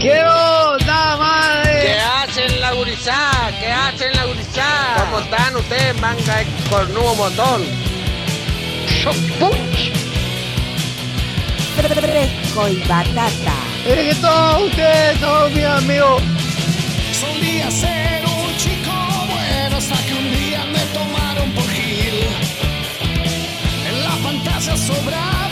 ¿Qué onda, ¿Qué madre? hacen la gurizada? ¿Qué hacen la gurizada? ¿Cómo están ustedes, manga de cornudo botón? Fresco y batata. Es que todos ustedes son mis amigos. Solía ser un chico bueno hasta que un día me tomaron por Gil. En la pantalla sobraba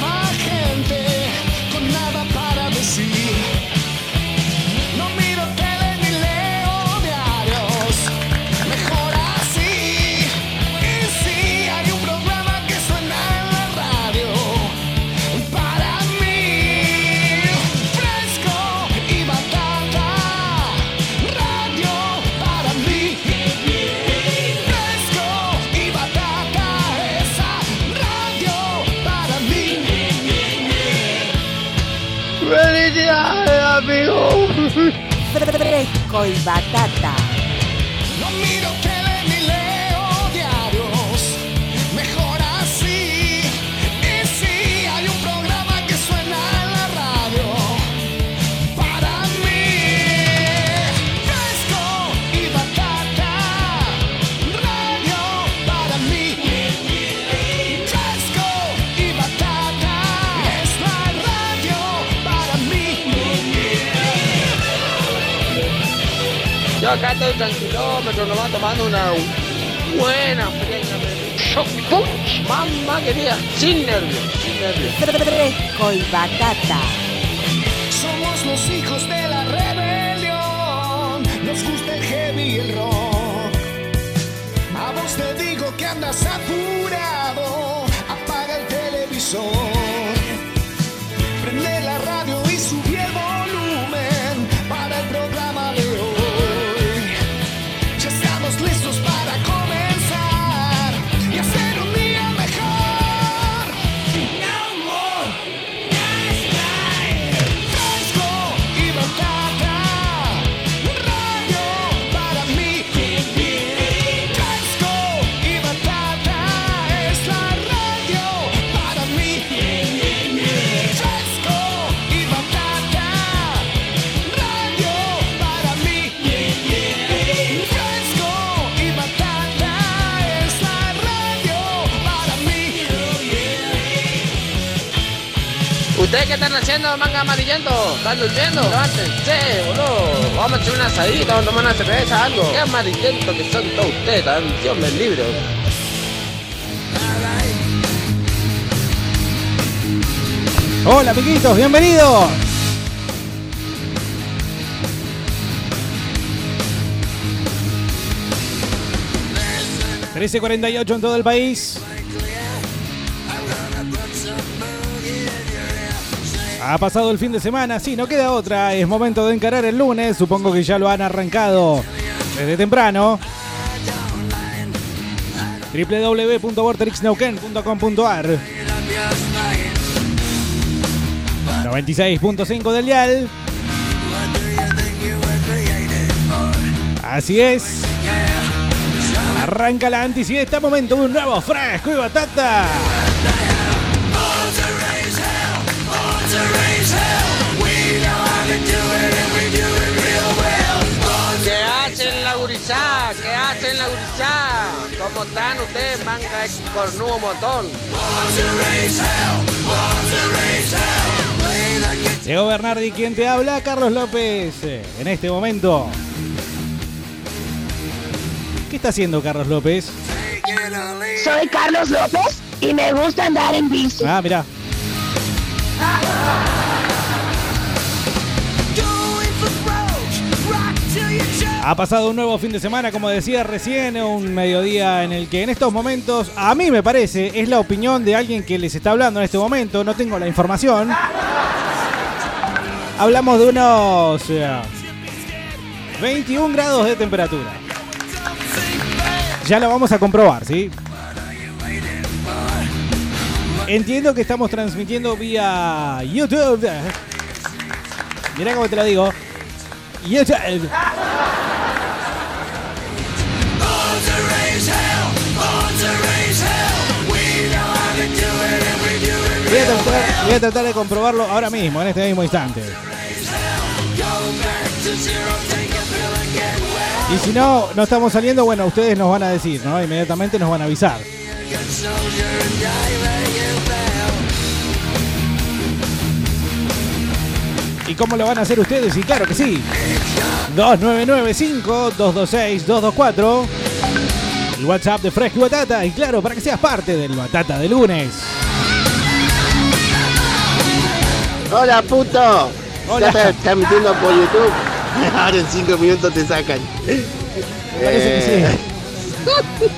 Fresco y batata. Acá estoy tranquilómetro, nomás tomando una buena fría. Mamá querida, sin nervios, sin nervios. Fresco y batata. Somos los hijos de la rebelión. Nos gusta el heavy y el rock. A vos te digo que andas apurado. Apaga el televisor. Manga amarillento? ¿Están durmiendo? Levántense, boludo. Vamos a echar una asadita, vamos a tomar una cerveza, algo. Qué amarillento que son todos ustedes, Dios me libre. Hola amiguitos, bienvenidos. ...13.48 en todo el país. Ha pasado el fin de semana, sí, no queda otra. Es momento de encarar el lunes. Supongo que ya lo han arrancado desde temprano. www.vortexneuquén.com.ar 96.5 del dial. Así es. Arranca la antisiesta, momento de un nuevo fresco y batata. ¿Cómo están ustedes, manga de cornudo botón? Diego Bernardi, quien te habla, Carlos López. eh, En este momento. ¿Qué está haciendo Carlos López? Soy Carlos López y me gusta andar en bici. Ah, mirá. Ha pasado un nuevo fin de semana, como decía recién, un mediodía en el que en estos momentos, a mí me parece, es la opinión de alguien que les está hablando en este momento, no tengo la información. Hablamos de unos eh, 21 grados de temperatura. Ya lo vamos a comprobar, ¿sí? Entiendo que estamos transmitiendo vía YouTube. Mirá cómo te lo digo. YouTube. Voy a, tratar, de comprobarlo ahora mismo, en este mismo instante. Y si no, no estamos saliendo, bueno, ustedes nos van a decir, ¿no? Inmediatamente nos van a avisar. ¿Y cómo lo van a hacer ustedes? Y claro que sí. 2995-226-224. El WhatsApp de Fresco y Batata. Y claro, para que seas parte del Batata de lunes. Hola, puto. Hola. Ya estás transmitiendo por YouTube. Ahora en 5 minutos te sacan. Parece que Eh,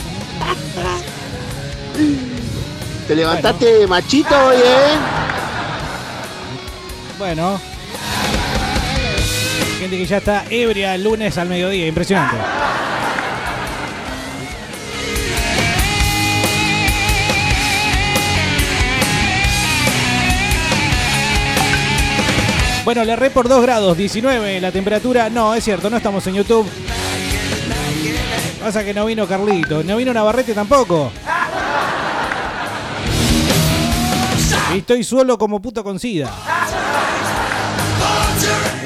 Te levantaste machito hoy, ¿eh? Bueno. Gente que ya está ebria el lunes al mediodía. Impresionante. Bueno, le erré por 2 grados, 19 la temperatura. No, es cierto, no estamos en YouTube. Pasa que no vino Carlito, no vino Navarrete tampoco. Y estoy solo como puto con sida.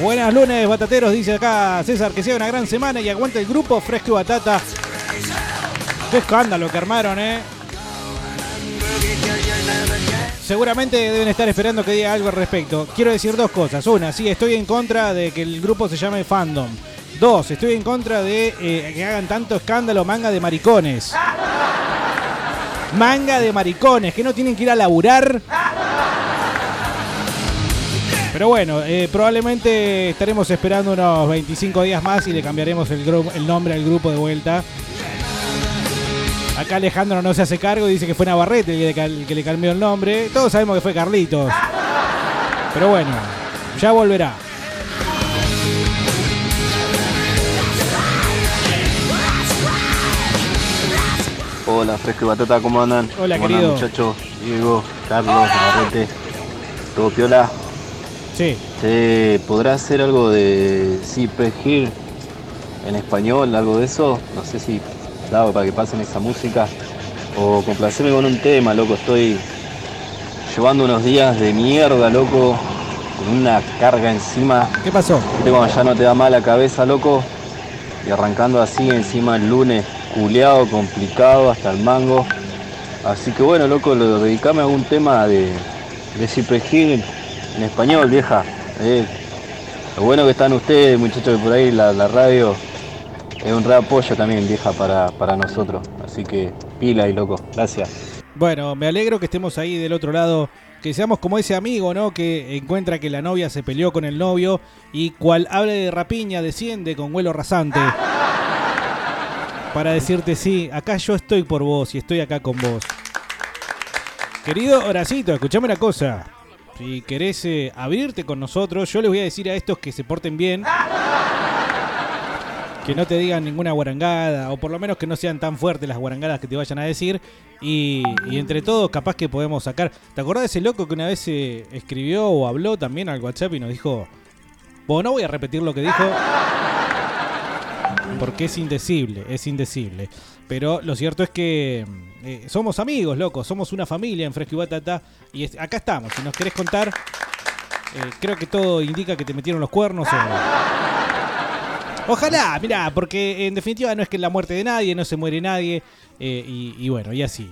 Buenas lunes, batateros, dice acá César, que sea una gran semana y aguanta el grupo Fresco Batata. Qué escándalo que armaron, eh. Seguramente deben estar esperando que diga algo al respecto. Quiero decir dos cosas. Una, sí, estoy en contra de que el grupo se llame Fandom. Dos, estoy en contra de eh, que hagan tanto escándalo manga de maricones. Manga de maricones, que no tienen que ir a laburar. Pero bueno, eh, probablemente estaremos esperando unos 25 días más y le cambiaremos el, nombre al grupo de vuelta. Acá Alejandro no se hace cargo y dice que fue Navarrete el que, le cal- el que le cambió el nombre. Todos sabemos que fue Carlitos. Pero bueno, ya volverá. Hola, Fresco y Batata, ¿cómo andan? Hola, ¿Cómo querido. andan, muchachos? Diego, Carlos, Navarrete, todo piola. Sí. ¿Se podrá hacer algo de Hill en español, algo de eso? No sé si para que pasen esa música. O complacerme con un tema, loco. Estoy llevando unos días de mierda, loco. Con una carga encima. ¿Qué pasó? Cuando ya no te da mal la cabeza, loco. Y arrancando así encima el lunes, culeado, complicado, hasta el mango. Así que bueno, loco, lo, dedicame a algún tema de, de Cypress Hill en español, vieja. Eh, lo bueno que están ustedes, muchachos, que por ahí la, la radio es un re apoyo también, vieja, para, para nosotros. Así que pila y loco, gracias. Bueno, me alegro que estemos ahí del otro lado. Que seamos como ese amigo, ¿no? Que encuentra que la novia se peleó con el novio y cual hable de rapiña desciende con vuelo rasante. Para decirte, sí, acá yo estoy por vos y estoy acá con vos. Querido Horacito, escuchame una cosa. Si querés eh, abrirte con nosotros, yo les voy a decir a estos que se porten bien. Que no te digan ninguna guarangada, o por lo menos que no sean tan fuertes las guarangadas que te vayan a decir. Y, entre todos, capaz que podemos sacar. ¿Te acordás de ese loco que una vez eh, escribió o habló también al WhatsApp y nos dijo: Bueno, no voy a repetir lo que dijo. Porque es indecible, es indecible. Pero lo cierto es que eh, somos amigos, loco. Somos una familia en Fresco y Batata. Y acá estamos. Si nos querés contar, eh, creo que todo indica que te metieron los cuernos. o- Ojalá, mirá, porque en definitiva no es que la muerte de nadie, no se muere nadie, eh, y, bueno, y así.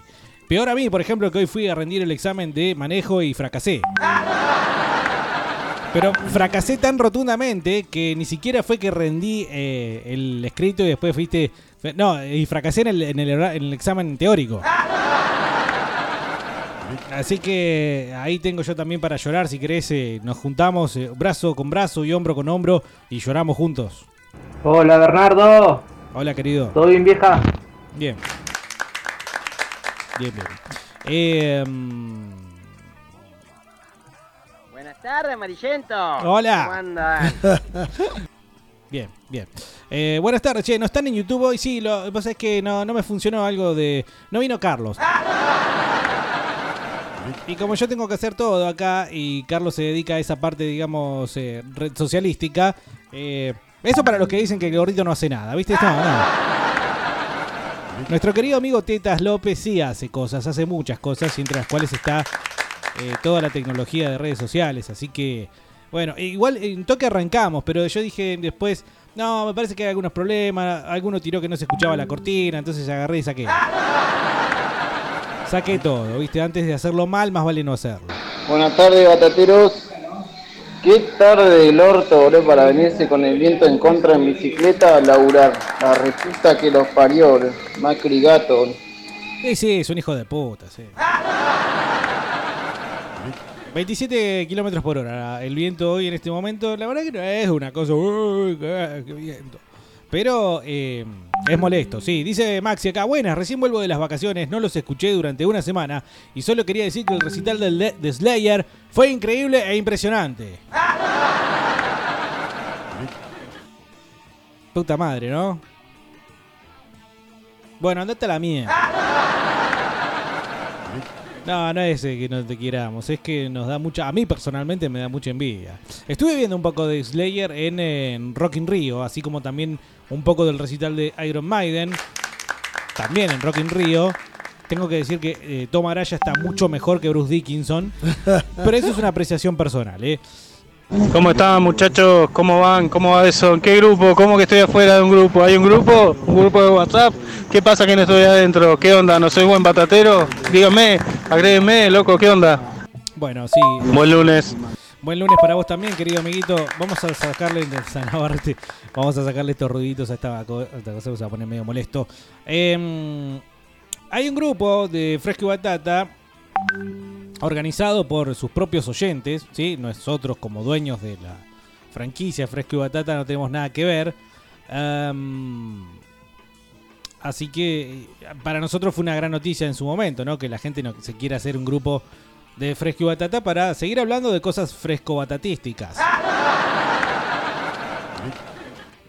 Peor a mí, por ejemplo, que hoy fui a rendir el examen de manejo y fracasé. Pero fracasé tan rotundamente que ni siquiera fue que rendí eh, el escrito y después fuiste... No, y fracasé en el, en el, en el examen teórico. Así que ahí tengo yo también para llorar, si querés, eh, nos juntamos brazo con brazo y hombro con hombro y lloramos juntos. Hola Bernardo, Hola, querido. ¿todo bien vieja? Bien. Bien, bien. Eh, mm, Buenas tardes, Amarillento. Hola. ¿Cómo andan? bien, bien. Eh, buenas tardes, che. ¿No están en YouTube hoy? Sí, lo que pasa es que no, no me funcionó algo de... No vino Carlos. Y como yo tengo que hacer todo acá y Carlos se dedica a esa parte, digamos, eh, red socialística, eh, eso para los que dicen que el gordito no hace nada, ¿viste? No, no. Nuestro querido amigo Tetas López sí hace cosas, hace muchas cosas, entre las cuales está eh, toda la tecnología de redes sociales. Así que, Bueno, e igual en toque arrancamos, pero yo dije después, no, me parece que hay algunos problemas. Alguno tiró que no se escuchaba la cortina, entonces agarré y saqué. Saqué todo, ¿viste? Antes de hacerlo mal, más vale no hacerlo. Buenas tardes, batateros. Qué tarde del orto, boludo, para venirse con el viento en contra en bicicleta a laburar. La respuesta que los parió, boludo. Macri gato, boludo. Sí, sí, es un hijo de puta, sí. 27 kilómetros por hora el viento hoy en este momento. La verdad que no es una cosa. "Uy, qué viento! Pero eh, es molesto, sí. Dice Maxi acá, buenas, recién vuelvo de las vacaciones, no los escuché durante una semana y solo quería decir que el recital de, de Slayer fue increíble e impresionante. Puta madre, ¿no? Bueno, andate a la mía. No, no es eh, que no te queramos, es que nos da mucha, a mí personalmente me da mucha envidia. Estuve viendo un poco de Slayer en, en Rock in Rio, así como también un poco del recital de Iron Maiden, también en Rock in Rio. Tengo que decir que eh, Tom Araya está mucho mejor que Bruce Dickinson, pero eso es una apreciación personal, ¿eh? ¿Cómo están muchachos? ¿Cómo van? ¿Cómo va eso? ¿En qué grupo? ¿Cómo que estoy afuera de un grupo? ¿Hay un grupo? ¿Un grupo de WhatsApp? ¿Qué pasa que no estoy adentro? ¿Qué onda? ¿No soy buen batatero? Díganme, agréguenme, loco, ¿qué onda? Bueno, sí. Buen lunes. Buen lunes para vos también, querido amiguito. Vamos a sacarle Sanabarte, vamos a sacarle estos ruiditos a esta, cosa, se va a poner medio molesto. Em, hay un grupo de Fresco y Batata organizado por sus propios oyentes, ¿sí? Nosotros como dueños de la franquicia Fresco y Batata no tenemos nada que ver. Así que eh, para nosotros fue una gran noticia en su momento, ¿no? Que la gente no se quiera hacer un grupo de Fresco y Batata para seguir hablando de cosas fresco-batatísticas.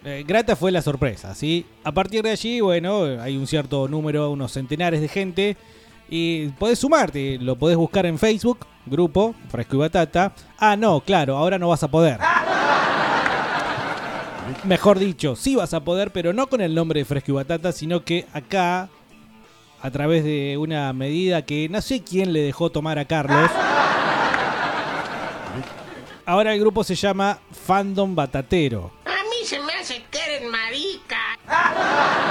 Eh, grata fue la sorpresa, ¿sí? A partir de allí, bueno, hay un cierto número, unos centenares de gente. Y podés sumarte, lo podés buscar en Facebook, grupo Fresco y Batata. Ah, no, claro, ahora no vas a poder. Mejor dicho, sí vas a poder, pero no con el nombre de Fresco y Batata, sino que acá, a través de una medida que no sé quién le dejó tomar a Carlos. Ahora el grupo se llama Fandom Batatero. A mí se me hace marica.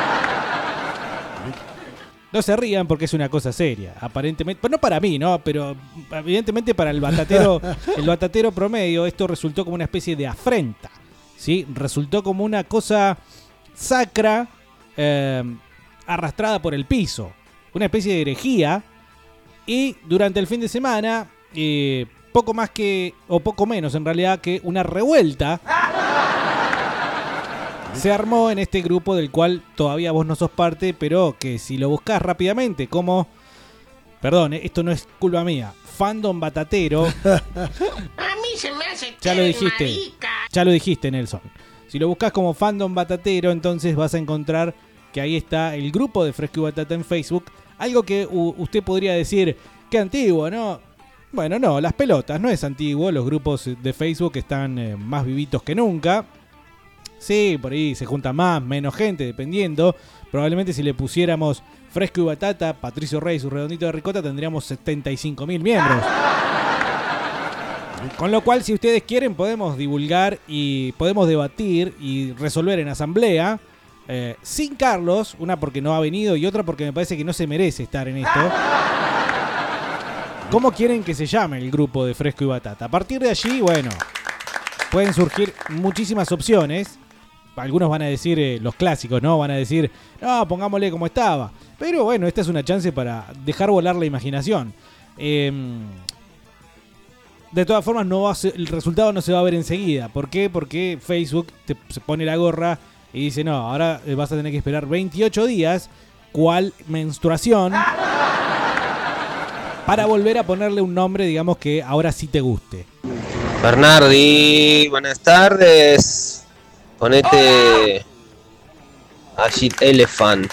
No se rían porque es una cosa seria, aparentemente. Pero no para mí, ¿no? Pero evidentemente para el batatero, el batatero promedio, esto resultó como una especie de afrenta. ¿Sí? Resultó como una cosa sacra eh, arrastrada por el piso. Una especie de herejía. Y durante el fin de semana, eh, poco más que, o poco menos en realidad, que una revuelta se armó en este grupo del cual todavía vos no sos parte, pero que si lo buscás rápidamente, como. Perdón, eh, esto no es culpa mía. Fandom Batatero. A mí se me hace ya lo dijiste. marica. Ya lo dijiste, Nelson. Si lo buscas como Fandom Batatero, entonces vas a encontrar que ahí está el grupo de Fresco y Batata en Facebook. Algo que usted podría decir, que antiguo, ¿no? Bueno, no, las pelotas, no es antiguo. Los grupos de Facebook están eh, más vivitos que nunca. Sí, por ahí se junta más, menos gente, dependiendo. Probablemente si le pusiéramos Fresco y Batata, Patricio Rey y su redondito de ricota, tendríamos 75 mil miembros. Con lo cual, si ustedes quieren, podemos divulgar y podemos debatir y resolver en asamblea. eh, sin Carlos, una porque no ha venido y otra porque me parece que no se merece estar en esto. ¿Cómo quieren que se llame el grupo de Fresco y Batata? A partir de allí, bueno, pueden surgir muchísimas opciones. Algunos van a decir eh, los clásicos, ¿no? Van a decir, no, pongámosle como estaba. Pero bueno, esta es una chance para dejar volar la imaginación. Em, de todas formas, no va el resultado no se va a ver enseguida. ¿Por qué? Porque Facebook te se pone la gorra y dice, no, ahora eh, vas a tener que esperar 28 días, cual menstruación, para volver a ponerle un nombre, digamos, que ahora sí te guste. Bernardi, buenas tardes. Ponete Agit Elephant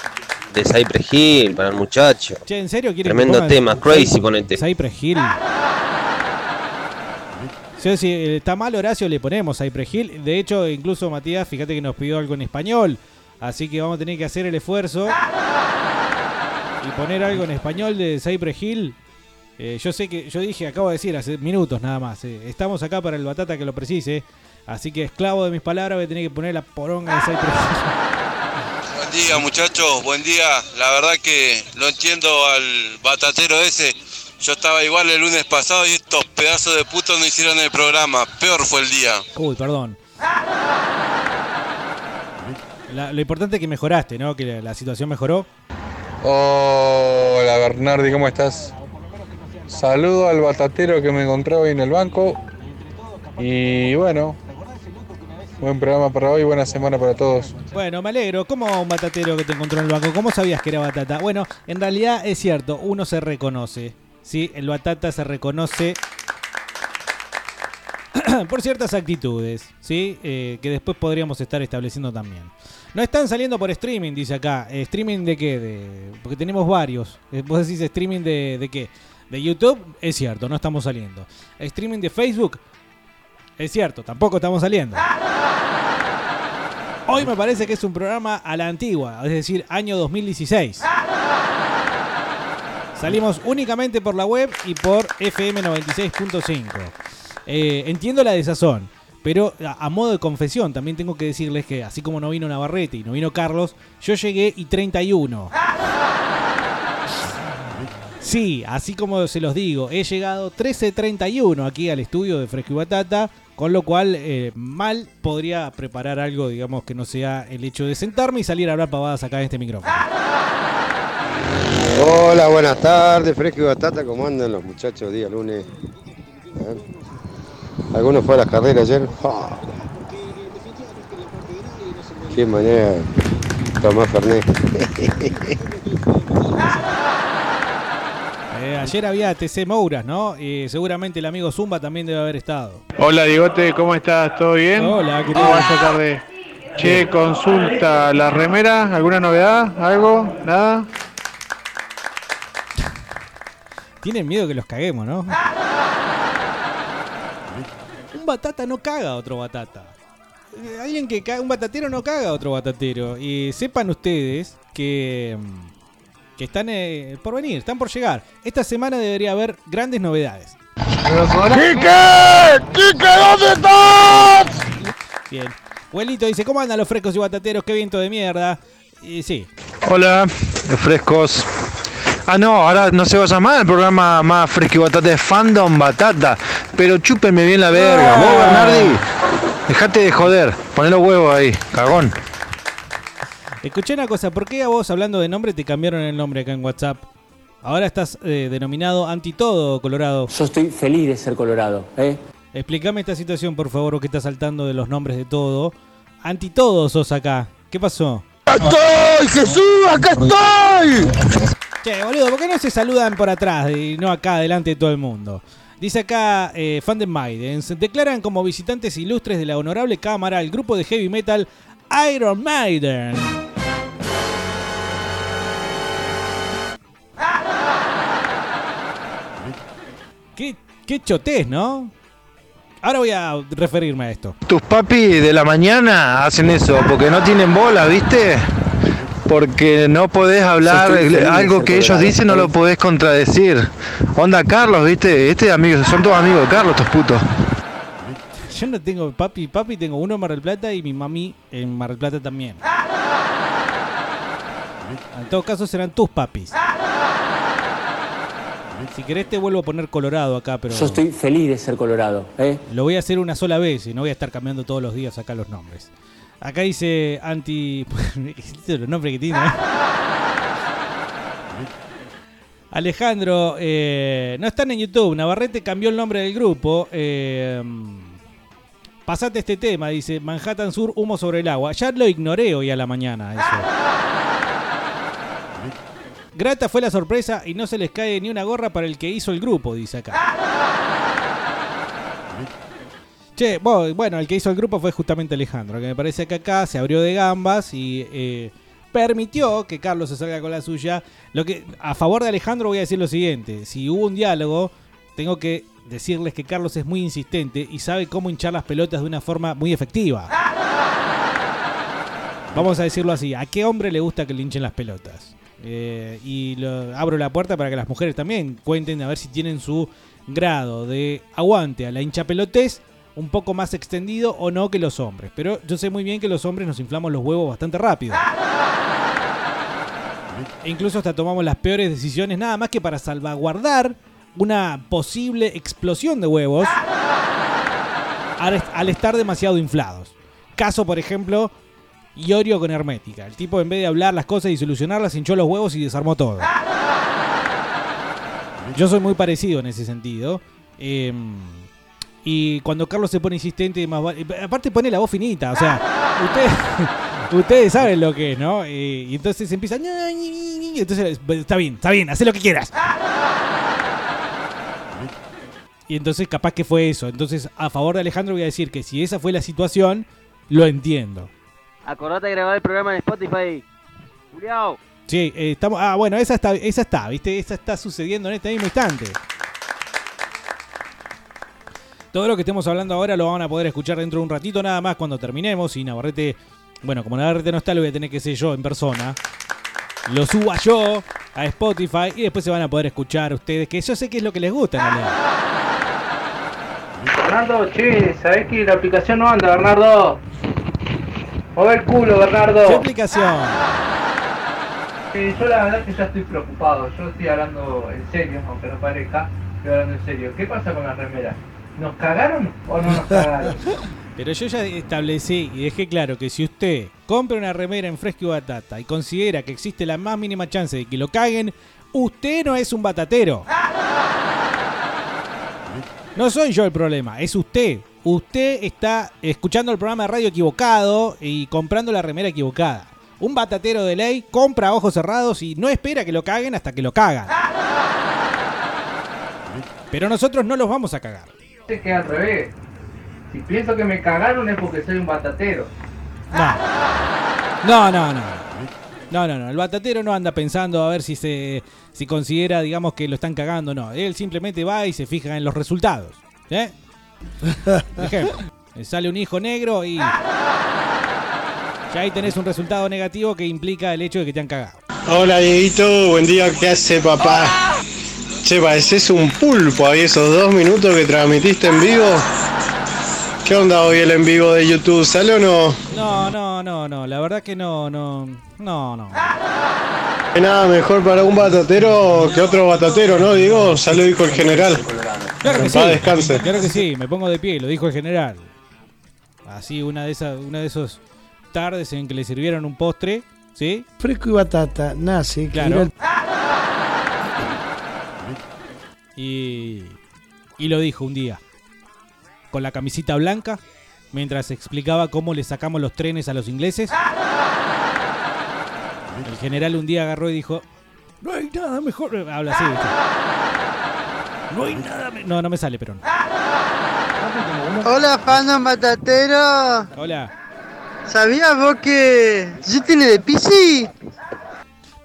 de Cypress Hill para el muchacho. Che, ¿en serio que Tremendo tema, crazy ponete. Cypress Hill. Sí, si está mal Horacio, le ponemos Cypress Hill. De hecho, incluso Matías, fíjate que nos pidió algo en español. Así que vamos a tener que hacer el esfuerzo y poner algo en español de Cypress Hill. Eh, yo sé que, yo dije, acabo de decir hace minutos nada más, eh, estamos acá para el batata que lo precise, así que esclavo de mis palabras voy a tener que poner la poronga de 6 Buen día muchachos, buen día. La verdad que lo entiendo al batatero ese. Yo estaba igual el lunes pasado y estos pedazos de putos no hicieron el programa. Peor fue el día. Uy, perdón. La- lo importante es que mejoraste, ¿no? Que la, la situación mejoró. Hola Bernardi, ¿cómo estás? Saludo al batatero que me encontré hoy en el banco. Y bueno, buen programa para hoy, buena semana para todos. Bueno, me alegro. ¿Cómo un batatero que te encontró en el banco? ¿Cómo sabías que era batata? Bueno, en realidad es cierto, uno se reconoce. ¿sí? El batata se reconoce por ciertas actitudes, ¿sí? Eh, que después podríamos estar estableciendo también. No están saliendo por streaming, dice acá. Eh, ¿Streaming de qué? Porque tenemos varios. Eh, Vos decís streaming de qué? De YouTube, es cierto, no estamos saliendo. Streaming de Facebook, es cierto, tampoco estamos saliendo. Hoy me parece que es un programa a la antigua, es decir, año 2016. Salimos únicamente por la web y por FM 96.5. Eh, entiendo la desazón, pero a, a modo de confesión también tengo que decirles que así como no vino Navarrete y no vino Carlos, yo llegué y 31. Sí, así como se los digo, he llegado 13.31 aquí al estudio de Fresco y Batata, con lo cual eh, mal podría preparar algo, digamos, que no sea el hecho de sentarme y salir a hablar pavadas acá en este micrófono. Hola, buenas tardes, Fresco y Batata, ¿cómo andan los muchachos día lunes? ¿Eh? ¿Alguno fue a las carreras ayer? ¡Ja! Qué manera tomar Fernet. Eh, ayer había TC Mouras, ¿no? Eh, seguramente el amigo Zumba también debe haber estado. Hola Digote, ¿cómo estás? ¿Todo bien? Hola, ¿qué tal? ¿Cómo va esta tarde? Che, consulta, ¿la remera? ¿Alguna novedad? ¿Algo? ¿Nada? Tienen miedo que los caguemos, ¿no? Un batata no caga a otro batata. Eh, Alguien que caga, un batatero no caga a otro batatero. Y sepan ustedes que, mm, que están eh, por venir, están por llegar. Esta semana debería haber grandes novedades. ¡Quique! ¡Quique, dónde estás! Bien. Abuelito dice, ¿cómo andan los frescos y batateros? Qué viento de mierda. Y sí, Hola, frescos. Ah, no, ahora no se va a llamar el programa más fresco y batata de Fandom Batata. Pero chúpenme bien la verga. Vos, Bernardi, dejate de joder. Poné los huevos ahí, cagón. Escuché una cosa, ¿por qué a vos hablando de nombre te cambiaron el nombre acá en WhatsApp? Ahora estás eh, denominado anti todo Colorado. Yo estoy feliz de ser Colorado, ¿eh? Explícame esta situación, por favor, vos que estás saltando de los nombres de todo. Anti todo sos acá. ¿Qué pasó? ¡Estoy, Jesús! ¡Acá estoy! Che, boludo, ¿por qué no se saludan por atrás y no acá delante de todo el mundo? Dice acá, eh, fan de Maidens, declaran como visitantes ilustres de la honorable cámara el grupo de heavy metal Iron Maiden. Qué, qué chotés, ¿no? Ahora voy a referirme a esto. Tus papis de la mañana hacen eso porque no tienen bola, ¿viste? Porque no podés hablar, feliz algo que ellos dicen no lo podés contradecir. Onda Carlos, ¿viste? Este amigo, son todos amigos de Carlos, estos putos. Yo no tengo papi, papi tengo uno en Mar del Plata y mi mami en Mar del Plata también. En todo caso serán tus papis. Si querés te vuelvo a poner colorado acá, pero Yo estoy feliz de ser Colorado, ¿eh? lo voy a hacer una sola vez y no voy a estar cambiando todos los días acá los nombres. Acá dice anti... los nombres que tiene. ¿eh? Alejandro, eh, no están en YouTube. Navarrete cambió el nombre del grupo. Eh, pasate este tema, dice Manhattan Sur, humo sobre el agua. Ya lo ignoré hoy a la mañana. Eso. Grata fue la sorpresa y no se les cae ni una gorra para el que hizo el grupo, dice acá. Che, bueno, el que hizo el grupo fue justamente Alejandro, que me parece que acá se abrió de gambas y eh, permitió que Carlos se salga con la suya. Lo que a favor de Alejandro voy a decir lo siguiente: si hubo un diálogo, tengo que decirles que Carlos es muy insistente y sabe cómo hinchar las pelotas de una forma muy efectiva. Vamos a decirlo así: ¿a qué hombre le gusta que le hinchen las pelotas? Eh, y abro la puerta para que las mujeres también cuenten a ver si tienen su grado de aguante a la hincha pelotez un poco más extendido o no que los hombres. Pero yo sé muy bien que los hombres nos inflamos los huevos bastante rápido. E incluso hasta tomamos las peores decisiones nada más que para salvaguardar una posible explosión de huevos al estar demasiado inflados. Caso, por ejemplo, Iorio con Hermética. El tipo en vez de hablar las cosas y solucionarlas, hinchó los huevos y desarmó todo. Yo soy muy parecido en ese sentido. Eh, y cuando Carlos se pone insistente, vale- aparte pone la voz finita, o sea, ustedes, saben lo que es, ¿no? Eh, y entonces empieza, entonces está bien, está bien, haz lo que quieras. Y entonces capaz que fue eso. Entonces, a favor de Alejandro voy a decir que si esa fue la situación, lo entiendo. Acordate de grabar el programa en Spotify. Juliao. Sí, eh, estamos. Ah, bueno, esa está, esa está, ¿viste? Esa está sucediendo en este mismo instante. Todo lo que estemos hablando ahora lo van a poder escuchar dentro de un ratito nada más cuando terminemos. Y Navarrete, bueno, como Navarrete no está, lo voy a tener que ser yo en persona. Lo suba yo a Spotify y después se van a poder escuchar ustedes, que yo sé que es lo que les gusta en realidad. Bernardo, che, ¿sabés que la aplicación no anda, Bernardo? Mueve el culo, Bernardo. ¿Qué aplicación? Eh, yo la verdad que ya estoy preocupado. Yo estoy hablando en serio, aunque no parezca, estoy hablando en serio. ¿Qué pasa con las remeras? ¿Nos cagaron o no nos cagaron? Pero yo ya establecí y dejé claro que si usted compra una remera en fresco y batata y considera que existe la más mínima chance de que lo caguen, usted no es un batatero. No soy yo el problema, es usted. Usted está escuchando el programa de radio equivocado y comprando la remera equivocada. Un batatero de ley compra a ojos cerrados y no espera que lo caguen hasta que lo cagan. Pero nosotros no los vamos a cagar. Es que al revés. Si pienso que me cagaron es porque soy un batatero. No, no, no. No, no, no. El batatero no anda pensando a ver si se si considera, digamos, que lo están cagando. No. Él simplemente va y se fija en los resultados. ¿Eh? Por ejemplo, le sale un hijo negro y. Ya ahí tenés un resultado negativo que implica el hecho de que te han cagado. Hola Dieguito, buen día, ¿qué hace papá? Che, pareces un pulpo ahí esos dos minutos que transmitiste en vivo. ¿Qué onda hoy el en vivo de YouTube? ¿Sale o no? No, no, no, no. La verdad que no, no. No, no. Nada mejor para un batatero que otro batatero, ¿no? Digo, lo dijo el general. Claro que sí. descanse. Claro que sí, me pongo de pie, lo dijo el general. Así, una de esas, una de esos tardes en que le sirvieron un postre, ¿sí? Fresco y batata nace. Claro. Y, y lo dijo un día. Con la camisita blanca, mientras explicaba cómo le sacamos los trenes a los ingleses. El general un día agarró y dijo, no hay nada mejor. Habla así, ¿viste? No hay nada me- No, no me sale, pero no. Hola, fandom batatero. Hola. ¿Sabías vos que yo tiene de PC?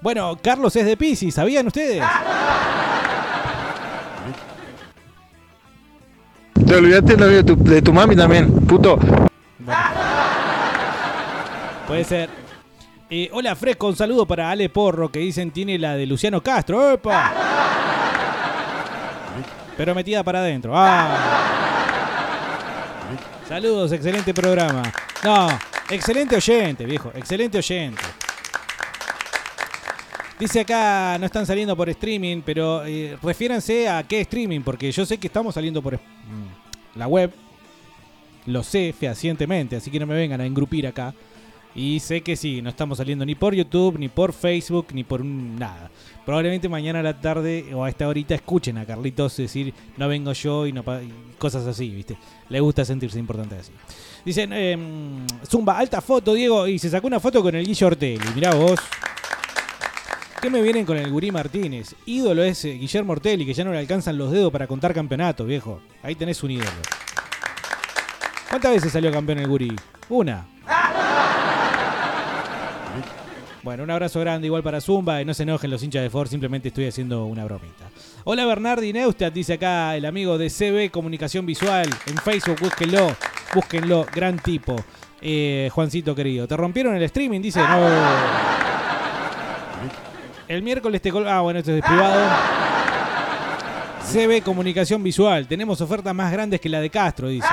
Bueno, Carlos es de Pisces, ¿sabían ustedes? Te olvidaste el novio de tu, de tu mami también, puto. Puede ser. Eh, hola, Fresco, un saludo para Ale Porro, que dicen tiene la de Luciano Castro. ¡Epa! Pero metida para adentro. ¡Ah! Saludos, excelente programa. No, excelente oyente, viejo. Excelente oyente. Dice acá, no están saliendo por streaming, pero eh, refiéranse a qué streaming, porque yo sé que estamos saliendo por mm, la web. Lo sé fehacientemente, así que no me vengan a engrupir acá. Y sé que sí, no estamos saliendo ni por YouTube, ni por Facebook, ni por un- nada. Probablemente mañana a la tarde o a esta horita escuchen a Carlitos decir no vengo yo y, no y cosas así, ¿viste? Le gusta sentirse importante así. Dicen, em, Zumba, alta foto, Diego, y se sacó una foto con el Guillo Ortelli. Mirá vos. ¿Qué me vienen con el Gurí Martínez? Ídolo ese, Guillermo Ortelli, que ya no le alcanzan los dedos para contar campeonatos, viejo. Ahí tenés un ídolo. ¿Cuántas veces salió campeón el Gurí? Una. Bueno, un abrazo grande igual para Zumba y no se enojen los hinchas de Ford, simplemente estoy haciendo una bromita. Hola Bernardi Neustadt, dice acá el amigo de CB Comunicación Visual en Facebook, búsquenlo, búsquenlo, gran tipo. Eh, Juancito querido, ¿te rompieron el streaming? Dice, no. El miércoles te col- Ah, bueno, esto es privado. CB Comunicación Visual. Tenemos ofertas más grandes que la de Castro, dice.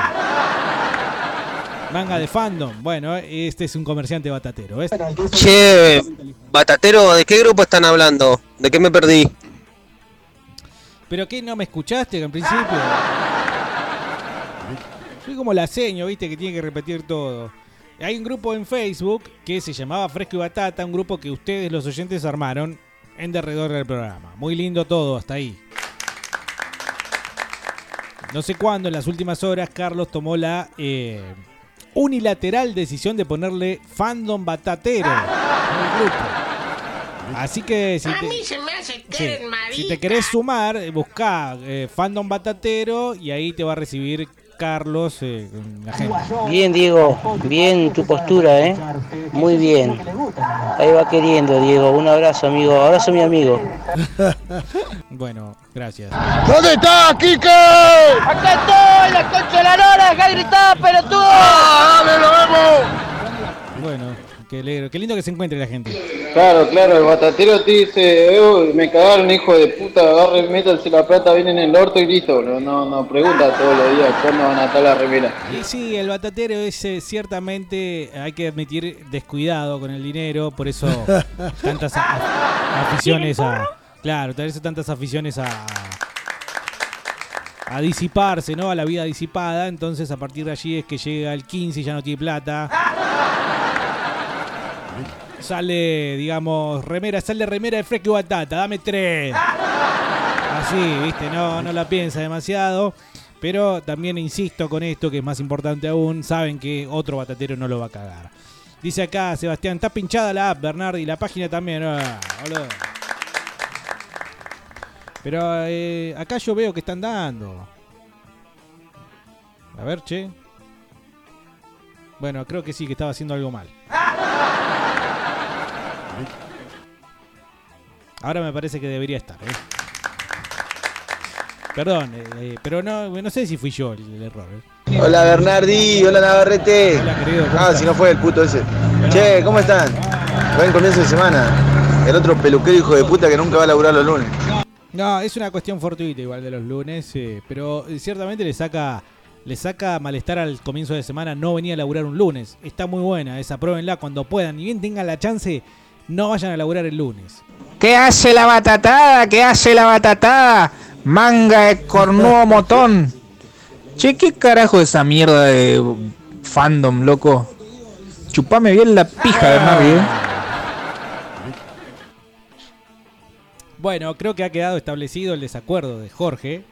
Manga de fandom. Bueno, este es un comerciante batatero, ¿ves? Che, Batatero, ¿de qué grupo están hablando? ¿De qué me perdí? ¿Pero qué no me escuchaste en principio? Soy como la seño, viste, que tiene que repetir todo. Hay un grupo en Facebook que se llamaba Fresco y Batata, un grupo que ustedes, los oyentes, armaron en derredor del programa. Muy lindo todo, hasta ahí. No sé cuándo, en las últimas horas, Carlos tomó la eh, unilateral decisión de ponerle fandom batatero al grupo. Así que si A te- mí se me hace Sí. Si te querés sumar, buscá eh, Fandom Batatero y ahí te va a recibir Carlos eh, con la gente. Bien, Diego, bien tu postura, ¿eh? Muy bien. Ahí va queriendo, Diego. Un abrazo, amigo. Abrazo, mi amigo. Bueno, gracias. ¿Dónde está, Kike? ¡Acá estoy, la concha de la lora! ¡Deja de gritar, pelotudo! ¡Dale, lo vemos! Bueno, qué, alegre- qué lindo que se encuentre la gente. Claro, claro, el batatero te dice, "Eh, me cagaron hijo de puta, agarren, métanse la plata, vienen en el orto y listo. No, no, no pregunta todos los días cuándo van a estar la remera. Y sí, el batatero es eh, ciertamente, hay que admitir, descuidado con el dinero, por eso tantas a- a- aficiones a... Claro, por eso tantas aficiones a... A disiparse, ¿no? A la vida disipada. Entonces, a partir de allí es que llega el 15 y ya no tiene plata. Sale, digamos, remera, sale remera de y batata, dame tres. Así, viste, no, no la piensa demasiado. Pero también insisto con esto, que es más importante aún, saben que otro batatero no lo va a cagar. Dice acá Sebastián, está pinchada la app, Bernard, y la página también. Ah. Pero eh, acá yo veo que están dando. A ver, che. Bueno, creo que sí, que estaba haciendo algo mal. Ahora me parece que debería estar, ¿eh? Perdón, eh, eh, pero no, no sé si fui yo el, el error. ¿eh? Hola Bernardi, hola Navarrete. Ah, si no fue el puto ese. Che, ¿cómo están? Buen comienzo de semana. El otro peluquero hijo de puta que nunca va a laburar los lunes. No, es una cuestión fortuita igual de los lunes, eh, pero ciertamente le saca le saca malestar al comienzo de semana no venir a laburar un lunes. Está muy buena esa, pruébenla cuando puedan. Ni bien tengan la chance, no vayan a laburar el lunes. ¿Qué hace la batatada? ¿Qué hace la batatada? Manga de cornudo motón. Che, ¿qué carajo es esa mierda de fandom, loco? Chupame bien la pija, Bernardi, ¿eh? Bueno, creo que ha quedado establecido el desacuerdo de Jorge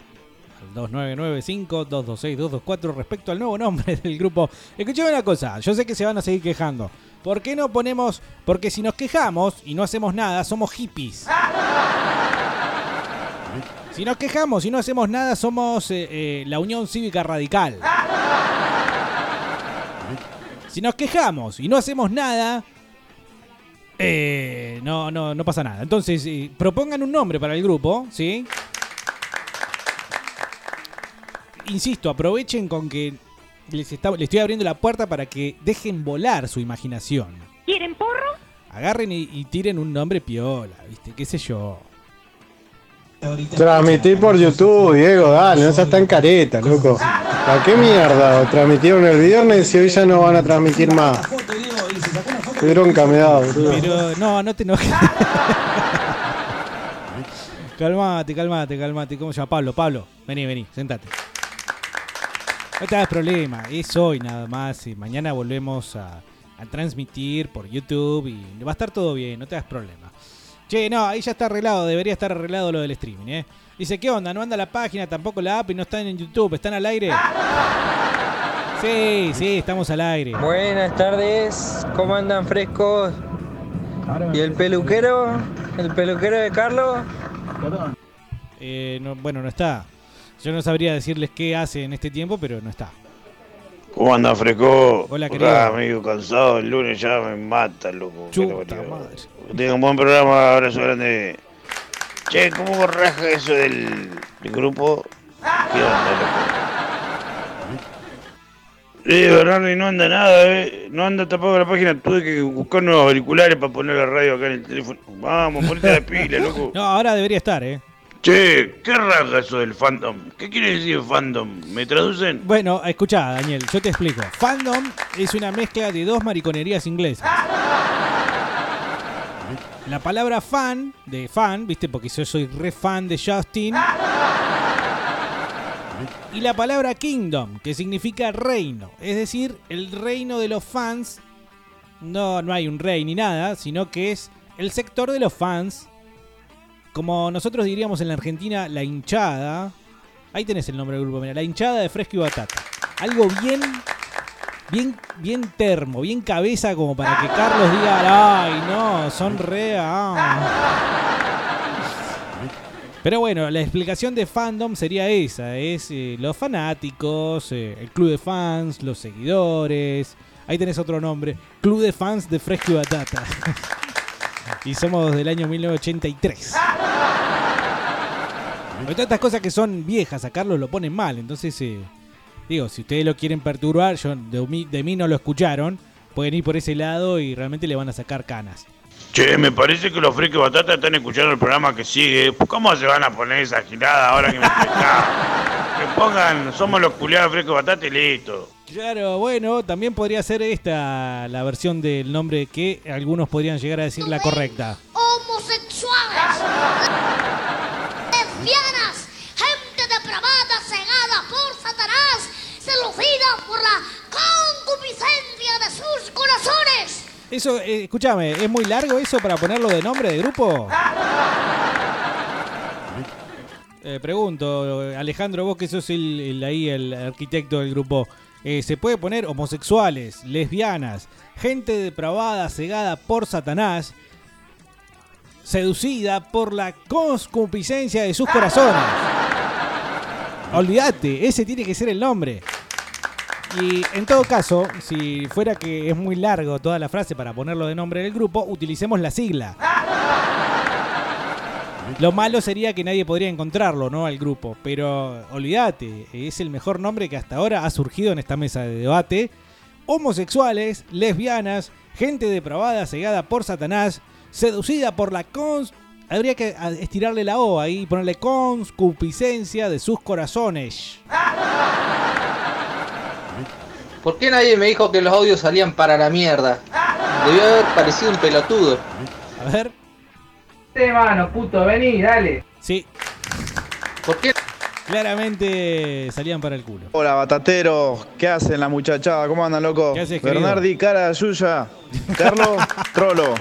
al 2995-226-224 respecto al nuevo nombre del grupo. Escuchame una cosa, yo sé que se van a seguir quejando. ¿Por qué no ponemos.? Porque si nos quejamos y no hacemos nada, somos hippies. Si nos quejamos y no hacemos nada, somos eh, eh, la Unión Cívica Radical. Si nos quejamos y no hacemos nada, eh, no, no, no pasa nada. Entonces, eh, propongan un nombre para el grupo, ¿sí? Insisto, aprovechen con que les, está- les estoy abriendo la puerta para que dejen volar su imaginación. ¿Quieren porro? Agarren y, y tiren un nombre piola, ¿viste? ¿Qué sé yo? Transmitir por YouTube, Diego, dale, no seas tan careta, loco. ¿Para qué mierda? Transmitieron el viernes y hoy ya no van a transmitir más. Qué bronca me da, boludo. Pero no, no te enojes. calmate, calmate, calmate. ¿Cómo se llama? Pablo, Pablo. Vení, vení, sentate. No te hagas problema, es hoy nada más. Y mañana volvemos a, a transmitir por YouTube y va a estar todo bien, no te hagas problema. Che, no, ahí ya está arreglado, debería estar arreglado lo del streaming, ¿eh? Dice, ¿qué onda? No anda la página, tampoco la app y no están en YouTube, ¿están al aire? Sí, sí, estamos al aire. Buenas tardes, ¿cómo andan frescos? ¿Y el peluquero? ¿El peluquero de Carlos? Eh, no, bueno, no está. Yo no sabría decirles qué hace en este tiempo, pero no está. ¿Cómo anda, Fresco? Hola, querido. medio cansado, el lunes ya me mata, loco. Chuta madre. Tengan un buen programa, abrazo grande. Che, ¿cómo raja eso del, del grupo? ¿Qué onda, loco? Eh, Bernardo, y no anda nada, eh. No anda tapado la página. Tuve que buscar nuevos auriculares para poner la radio acá en el teléfono. Vamos, ponete la pila, loco. No, ahora debería estar, ¿eh? Che, ¿qué raja eso del fandom? ¿Qué quiere decir fandom? ¿Me traducen? Bueno, escuchá, Daniel, yo te explico. Fandom es una mezcla de dos mariconerías inglesas. La palabra fan, de fan, ¿viste? Porque yo soy re fan de Justin. Y la palabra kingdom, que significa reino. Es decir, el reino de los fans. No, no hay un rey ni nada, sino que es el sector de los fans. Como nosotros diríamos en la Argentina, la hinchada. Ahí tenés el nombre del grupo, mira, la hinchada de fresco y batata. Algo bien, bien, bien termo, bien cabeza como para que Carlos diga, ay, no, son re... ah". Pero bueno, la explicación de fandom sería esa, es eh, los fanáticos, eh, el club de fans, los seguidores. Ahí tenés otro nombre, Club de Fans de Fresco y Batata. Y somos del año 1983. Pero todas estas cosas que son viejas, a Carlos lo ponen mal. Entonces, eh, digo, si ustedes lo quieren perturbar, yo, de, mí, de mí no lo escucharon, pueden ir por ese lado y realmente le van a sacar canas. Che, me parece que los y batata están escuchando el programa que sigue. ¿Cómo se van a poner esa girada ahora que me explicás? Que pongan, somos los culiados frescos y batata y listo. Claro, bueno, también podría ser esta la versión del nombre que algunos podrían llegar a decir la correcta. homosexuales, lesbianas, gente depravada, cegada por Satanás, seducida por la concupiscencia de sus corazones. Eso, eh, escúchame, ¿es muy largo eso para ponerlo de nombre de grupo? Eh, pregunto, Alejandro, vos que sos el, ahí el arquitecto del grupo, eh, ¿se puede poner homosexuales, lesbianas, gente depravada, cegada por Satanás, seducida por la concupiscencia de sus corazones? Olvídate, ese tiene que ser el nombre. Y en todo caso, si fuera que es muy largo toda la frase para ponerlo de nombre del grupo, utilicemos la sigla. Lo malo sería que nadie podría encontrarlo, ¿no? Al grupo. Pero olvídate, es el mejor nombre que hasta ahora ha surgido en esta mesa de debate. Homosexuales, lesbianas, gente depravada, cegada por Satanás, seducida por la cons... Habría que a- estirarle la O ahí y ponerle concupiscencia de sus corazones. ¿Por qué nadie me dijo que los audios salían para la mierda? Debió haber parecido un pelotudo. A ver. Sí, mano, puto, vení, dale. Sí. ¿Por qué? Claramente salían para el culo. Hola, batateros. ¿Qué hacen la muchachada? ¿Cómo andan, loco? ¿Qué haces, querido? Bernardi, cara, Yuya. Carlos, Trolo.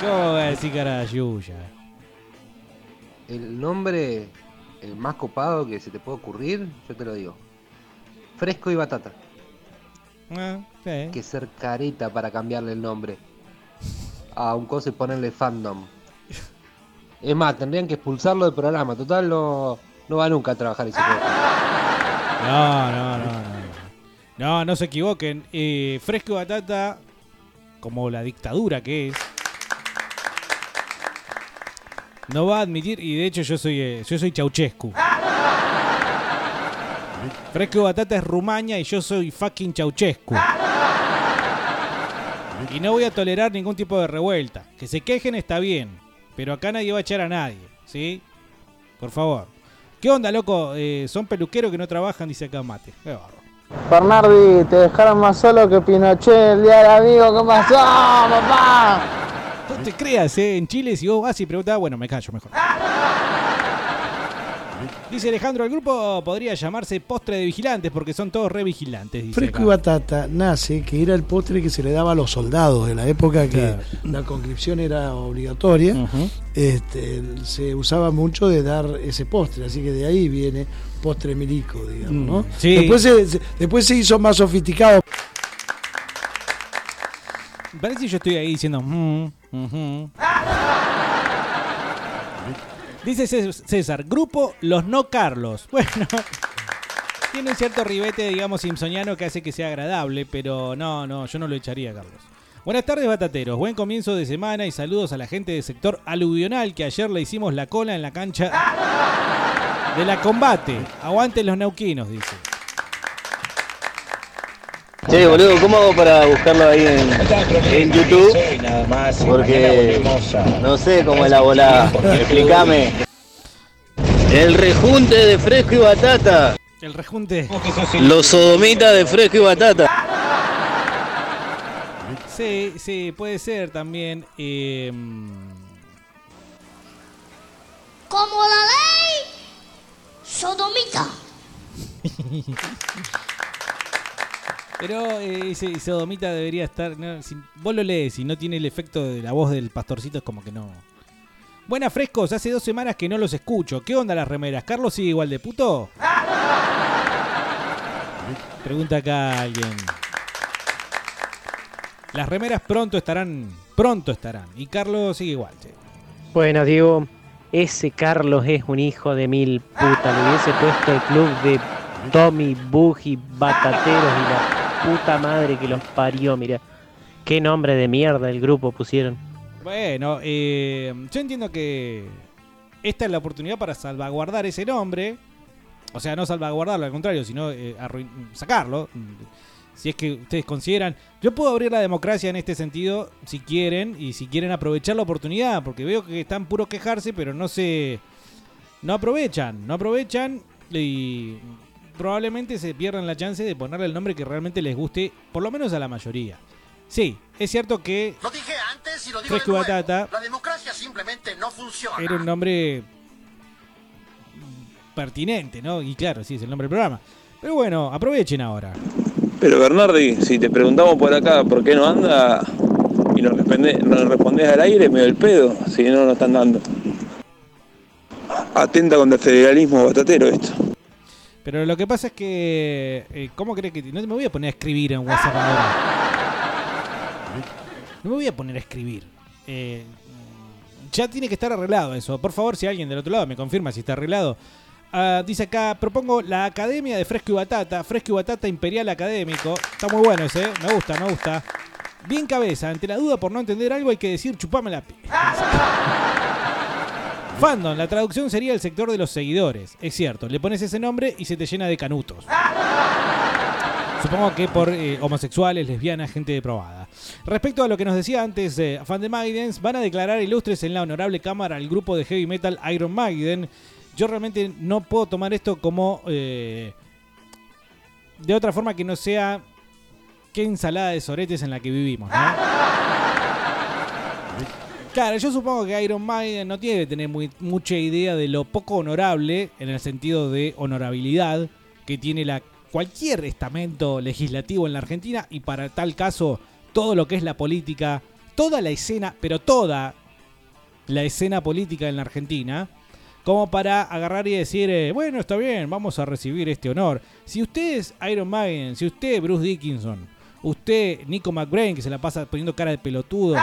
¿Cómo voy a decir cara de Yuya? El nombre el más copado que se te puede ocurrir, yo te lo digo. Fresco y batata. Ah, sí. Que ser careta para cambiarle el nombre. A un coso y ponerle fandom. Es más, tendrían que expulsarlo del programa. Total, no, no va nunca a trabajar ese. No, no, no, no. No, no se equivoquen. Eh, Fresco Batata, como la dictadura que es, no va a admitir, y de hecho yo soy eh, yo soy Ceausescu. Fresco Batata es Rumania y yo soy fucking Ceausescu. Y no voy a tolerar ningún tipo de revuelta. Que se quejen está bien, pero acá nadie va a echar a nadie, ¿sí? Por favor. ¿Qué onda, loco? Eh, son peluqueros que no trabajan, dice acá Mate. Qué bárbaro. Bernardi, te dejaron más solo que Pinochet el día del amigo. ¿Qué pasó, papá? No te creas, ¿eh? En Chile, si vos vas y preguntás, bueno, me callo mejor. Dice Alejandro, el grupo podría llamarse Postre de Vigilantes porque son todos re vigilantes. Dice Fresco acá. y batata nace que era el postre que se le daba a los soldados en la época que Claro. la conscripción era obligatoria. este, se usaba mucho de dar ese postre, así que de ahí viene postre milico, digamos, ¿no? Mm, sí. Después, se, después se hizo más sofisticado. Parece que yo estoy ahí diciendo. "Mm, ujú". Dice Cés- César, grupo Los No Carlos. Bueno, tiene un cierto ribete, digamos, simpsoniano que hace que sea agradable, pero no, no, yo no lo echaría, Carlos. Buenas tardes, batateros. Buen comienzo de semana y saludos a la gente del sector aluvional que ayer le hicimos la cola en la cancha de la combate. Aguanten los neuquinos, dice. Che, boludo, ¿cómo hago para buscarlo ahí en, en YouTube? Porque no sé cómo es la volada. Explícame. El rejunte de fresco y batata. El rejunte. Los sodomitas de fresco y batata. Sí, sí, puede ser también. eh, Como la ley sodomita. Pero eh, ese sodomita debería estar. vos lo lees y no tiene el efecto de la voz del pastorcito, es como que no. Buenas frescos, hace dos semanas que no los escucho. ¿Qué onda las remeras? ¿Carlos sigue igual de puto? Pregunta acá alguien. Las remeras pronto estarán. Pronto estarán. Y Carlos sigue igual, che. Buenas, Diego. Ese Carlos es un hijo de mil puta. Le hubiese puesto el club de Tommy, Buggy, Batateros y la puta madre que los parió, mira. Qué nombre de mierda el grupo pusieron. Bueno, eh, yo entiendo que esta es la oportunidad para salvaguardar ese nombre. O sea, no salvaguardarlo, al contrario, sino eh, sacarlo. Si es que ustedes consideran. Yo puedo abrir la democracia en este sentido, si quieren, y si quieren aprovechar la oportunidad, porque veo que están puro quejarse, pero no se. No aprovechan, no aprovechan y probablemente se pierdan la chance de ponerle el nombre que realmente les guste, por lo menos a la mayoría. Sí, es cierto que Lo dije antes y lo digo de y nuevo. Batata La democracia simplemente no funciona. era un nombre pertinente, ¿no? Y claro, sí, es el nombre del programa. Pero bueno, aprovechen ahora. Pero Bernardi, si te preguntamos por acá por qué no anda y nos, responde- nos respondés al aire, medio el pedo, si no nos están dando. Atenta contra el federalismo batatero esto. Pero lo que pasa es que. eh, ¿Cómo crees que.? No me voy a poner a escribir en WhatsApp ahora. No me voy a poner a escribir. Eh, ya tiene que estar arreglado eso. Por favor, si alguien del otro lado me confirma si está arreglado. Ah, dice acá, propongo la Academia de Fresco y Batata. Fresco y Batata Imperial Académico. Está muy bueno ese, ¿eh? me gusta, me gusta. Bien cabeza, ante la duda por no entender algo hay que decir chupame la pi. Fandom, la traducción sería el sector de los seguidores. Es cierto, le pones ese nombre y se te llena de canutos. Supongo que por eh, homosexuales, lesbianas, gente deprobada. Respecto a lo que nos decía antes eh, Fan de Maidens, van a declarar ilustres en la honorable cámara al grupo de heavy metal Iron Maiden. Yo realmente no puedo tomar esto como eh, de otra forma que no sea qué ensalada de soretes en la que vivimos, ¿no? Claro, yo supongo que Iron Maiden no tiene que tener mucha idea de lo poco honorable, en el sentido de honorabilidad, que tiene la, cualquier estamento legislativo en la Argentina y para tal caso todo lo que es la política, toda la escena, pero toda la escena política en la Argentina, como para agarrar y decir, eh, bueno, está bien, vamos a recibir este honor. Si usted es Iron Maiden, si usted es Bruce Dickinson, usted Nico McBrain, que se la pasa poniendo cara de pelotudo,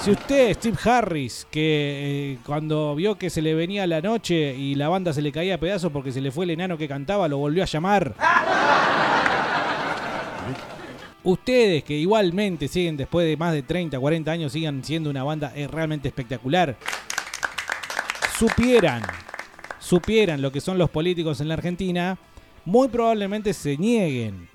si usted, Steve Harris, que eh, cuando vio que se le venía la noche y la banda se le caía a pedazos porque se le fue el enano que cantaba, lo volvió a llamar. Ustedes que igualmente siguen después de más de 30, 40 años, sigan siendo una banda eh, realmente espectacular. Supieran, supieran lo que son los políticos en la Argentina, muy probablemente se nieguen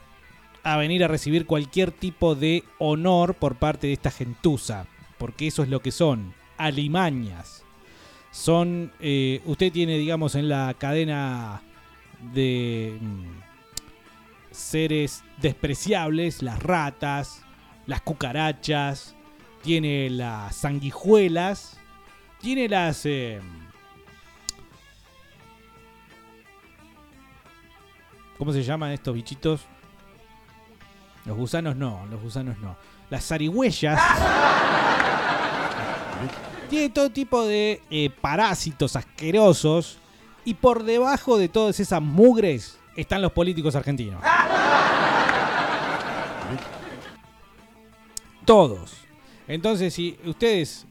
a venir a recibir cualquier tipo de honor por parte de esta gentuza porque eso es lo que son, alimañas. Son, eh, usted tiene, digamos, en la cadena de mm, seres despreciables, las ratas, las cucarachas, tiene las sanguijuelas, tiene las... eh, ¿Cómo se llaman estos bichitos? Los gusanos no, los gusanos no. Las zarigüeyas. Tiene todo tipo de eh, parásitos asquerosos. Y por debajo de todas esas mugres están los políticos argentinos. Todos. Entonces, si ustedes,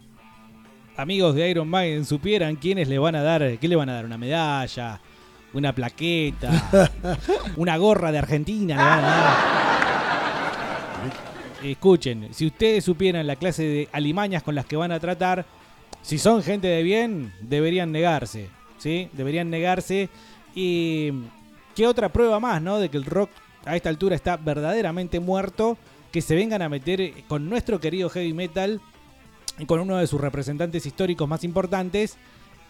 amigos de Iron Maiden, supieran quiénes le van a dar, ¿qué le van a dar? Una medalla, una plaqueta, una gorra de Argentina le van a dar. Escuchen, si ustedes supieran la clase de alimañas con las que van a tratar, si son gente de bien, deberían negarse, ¿sí? Deberían negarse. Y qué otra prueba más, ¿no? De que el rock a esta altura está verdaderamente muerto, que se vengan a meter con nuestro querido heavy metal y con uno de sus representantes históricos más importantes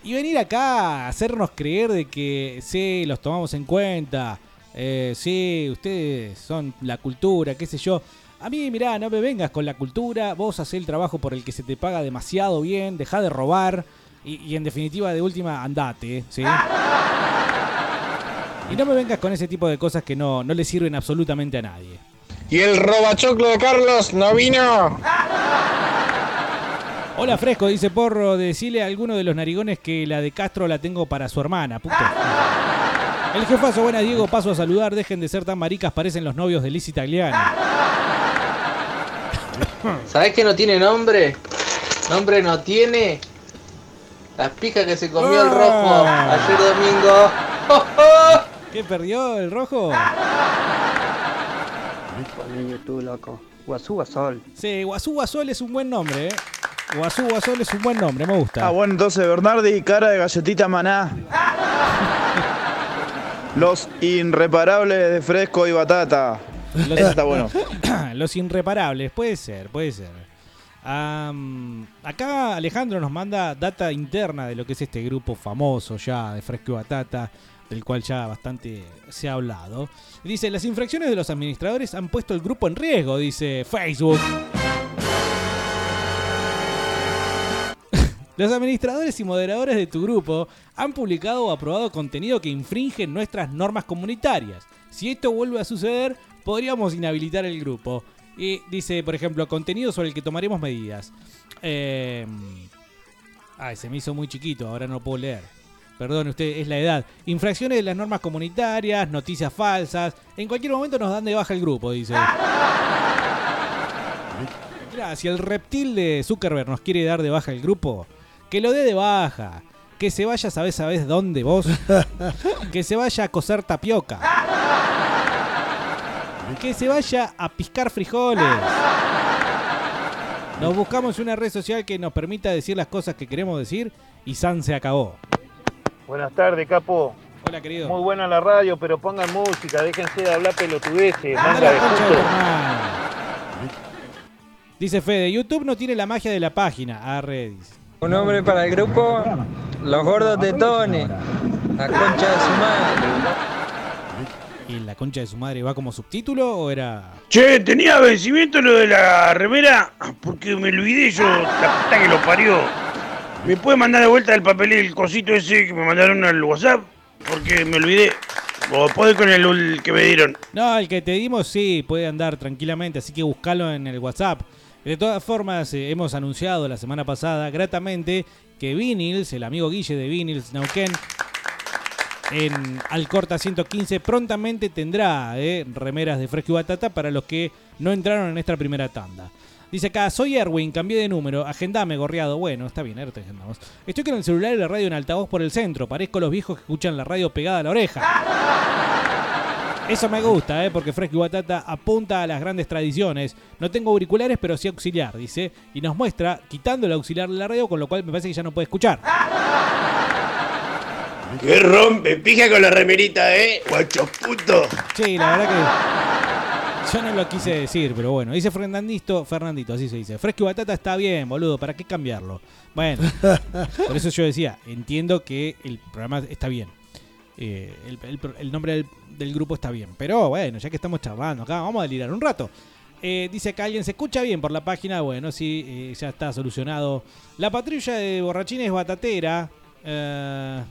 y venir acá a hacernos creer de que sí, los tomamos en cuenta, eh, sí, ustedes son la cultura, qué sé yo. A mí, mirá, no me vengas con la cultura, vos hacés el trabajo por el que se te paga demasiado bien, dejá de robar y, y en definitiva, de última, andate, ¿sí? Y no me vengas con ese tipo de cosas que no, no le sirven absolutamente a nadie. ¿Y el robachoclo de Carlos no vino? Hola Fresco, dice Porro, decile a alguno de los narigones que la de Castro la tengo para su hermana, puto. El jefazo, buena Diego, paso a saludar, dejen de ser tan maricas, parecen los novios de Liz Italiano. ¿Sabés que no tiene nombre? Nombre no tiene. Las pijas que se comió el rojo ayer domingo. ¿Qué perdió el rojo? Ponle YouTube, loco. Guazú Guasol. Sí, Guazú Guasol es un buen nombre, eh. Guazú Guasol es un buen nombre, me gusta. Ah, bueno, entonces Bernardi, cara de galletita maná. Los irreparables de fresco y batata. Los, está bueno. Los irreparables, puede ser, puede ser. Acá Alejandro nos manda data interna de lo que es este grupo famoso ya de Fresco y Batata, del cual ya bastante se ha hablado. Dice, las infracciones de los administradores han puesto el grupo en riesgo, dice Facebook. Los administradores y moderadores de tu grupo han publicado o aprobado contenido que infringe nuestras normas comunitarias. Si esto vuelve a suceder, podríamos inhabilitar el grupo. Y dice, por ejemplo, contenido sobre el que tomaremos medidas. Eh... Ay, se me hizo muy chiquito, ahora no puedo leer. Perdón, usted, es la edad. Infracciones de las normas comunitarias, noticias falsas. En cualquier momento nos dan de baja el grupo, dice. Mirá, si el reptil de Zuckerberg nos quiere dar de baja el grupo, que lo dé de baja. Que se vaya, ¿sabés, sabés dónde vos? que se vaya a coser tapioca. Que se vaya a piscar frijoles. Nos buscamos una red social que nos permita decir las cosas que queremos decir y San se acabó. Buenas tardes, capo. Hola, querido. Muy buena la radio, pero pongan música, déjense de hablar pelotudeces, manga de. Dice Fede, YouTube no tiene la magia de la página. Arre, dice. Un nombre para el grupo, los gordos tetones. La concha de su madre. ¿Y la concha de su madre va como subtítulo o era.? Che, tenía vencimiento lo de la remera porque me olvidé yo, la puta que lo parió. ¿Me puede mandar de vuelta el papel el cosito ese que me mandaron al WhatsApp? Porque me olvidé. O puede con el, el que me dieron. No, el que te dimos sí, puede andar tranquilamente, así que buscalo en el WhatsApp. De todas formas, eh, hemos anunciado la semana pasada gratamente que Vinils, el amigo Guille de Vinils Nauquén, en Alcorta 115 prontamente tendrá eh, remeras de fresco y batata para los que no entraron en esta primera tanda. Dice acá, soy Erwin, cambié de número, agendame, gorreado. Bueno, está bien, ahora te agendamos. Estoy con el celular y la radio en altavoz por el centro. Parezco los viejos que escuchan la radio pegada a la oreja. Eso me gusta, ¿eh? porque Fresco y Batata apunta a las grandes tradiciones. No tengo auriculares, pero sí auxiliar, dice. Y nos muestra quitando el auxiliar de la radio, con lo cual me parece que ya no puede escuchar. ¡Qué rompe! Pija con la remerita, eh. Guacho puto. Sí, la verdad que yo no lo quise decir, pero bueno. Dice Fernandito, Fernandito, así se dice. Fresco y Batata está bien, boludo, ¿para qué cambiarlo? Bueno, por eso yo decía, entiendo que el programa está bien. Eh, el, el pro- el nombre del, del grupo está bien. Pero bueno, ya que estamos charlando acá, vamos a delirar un rato. Eh, dice que alguien se escucha bien por la página. Bueno, sí, eh, ya está solucionado. La patrulla de borrachines batatera. eh,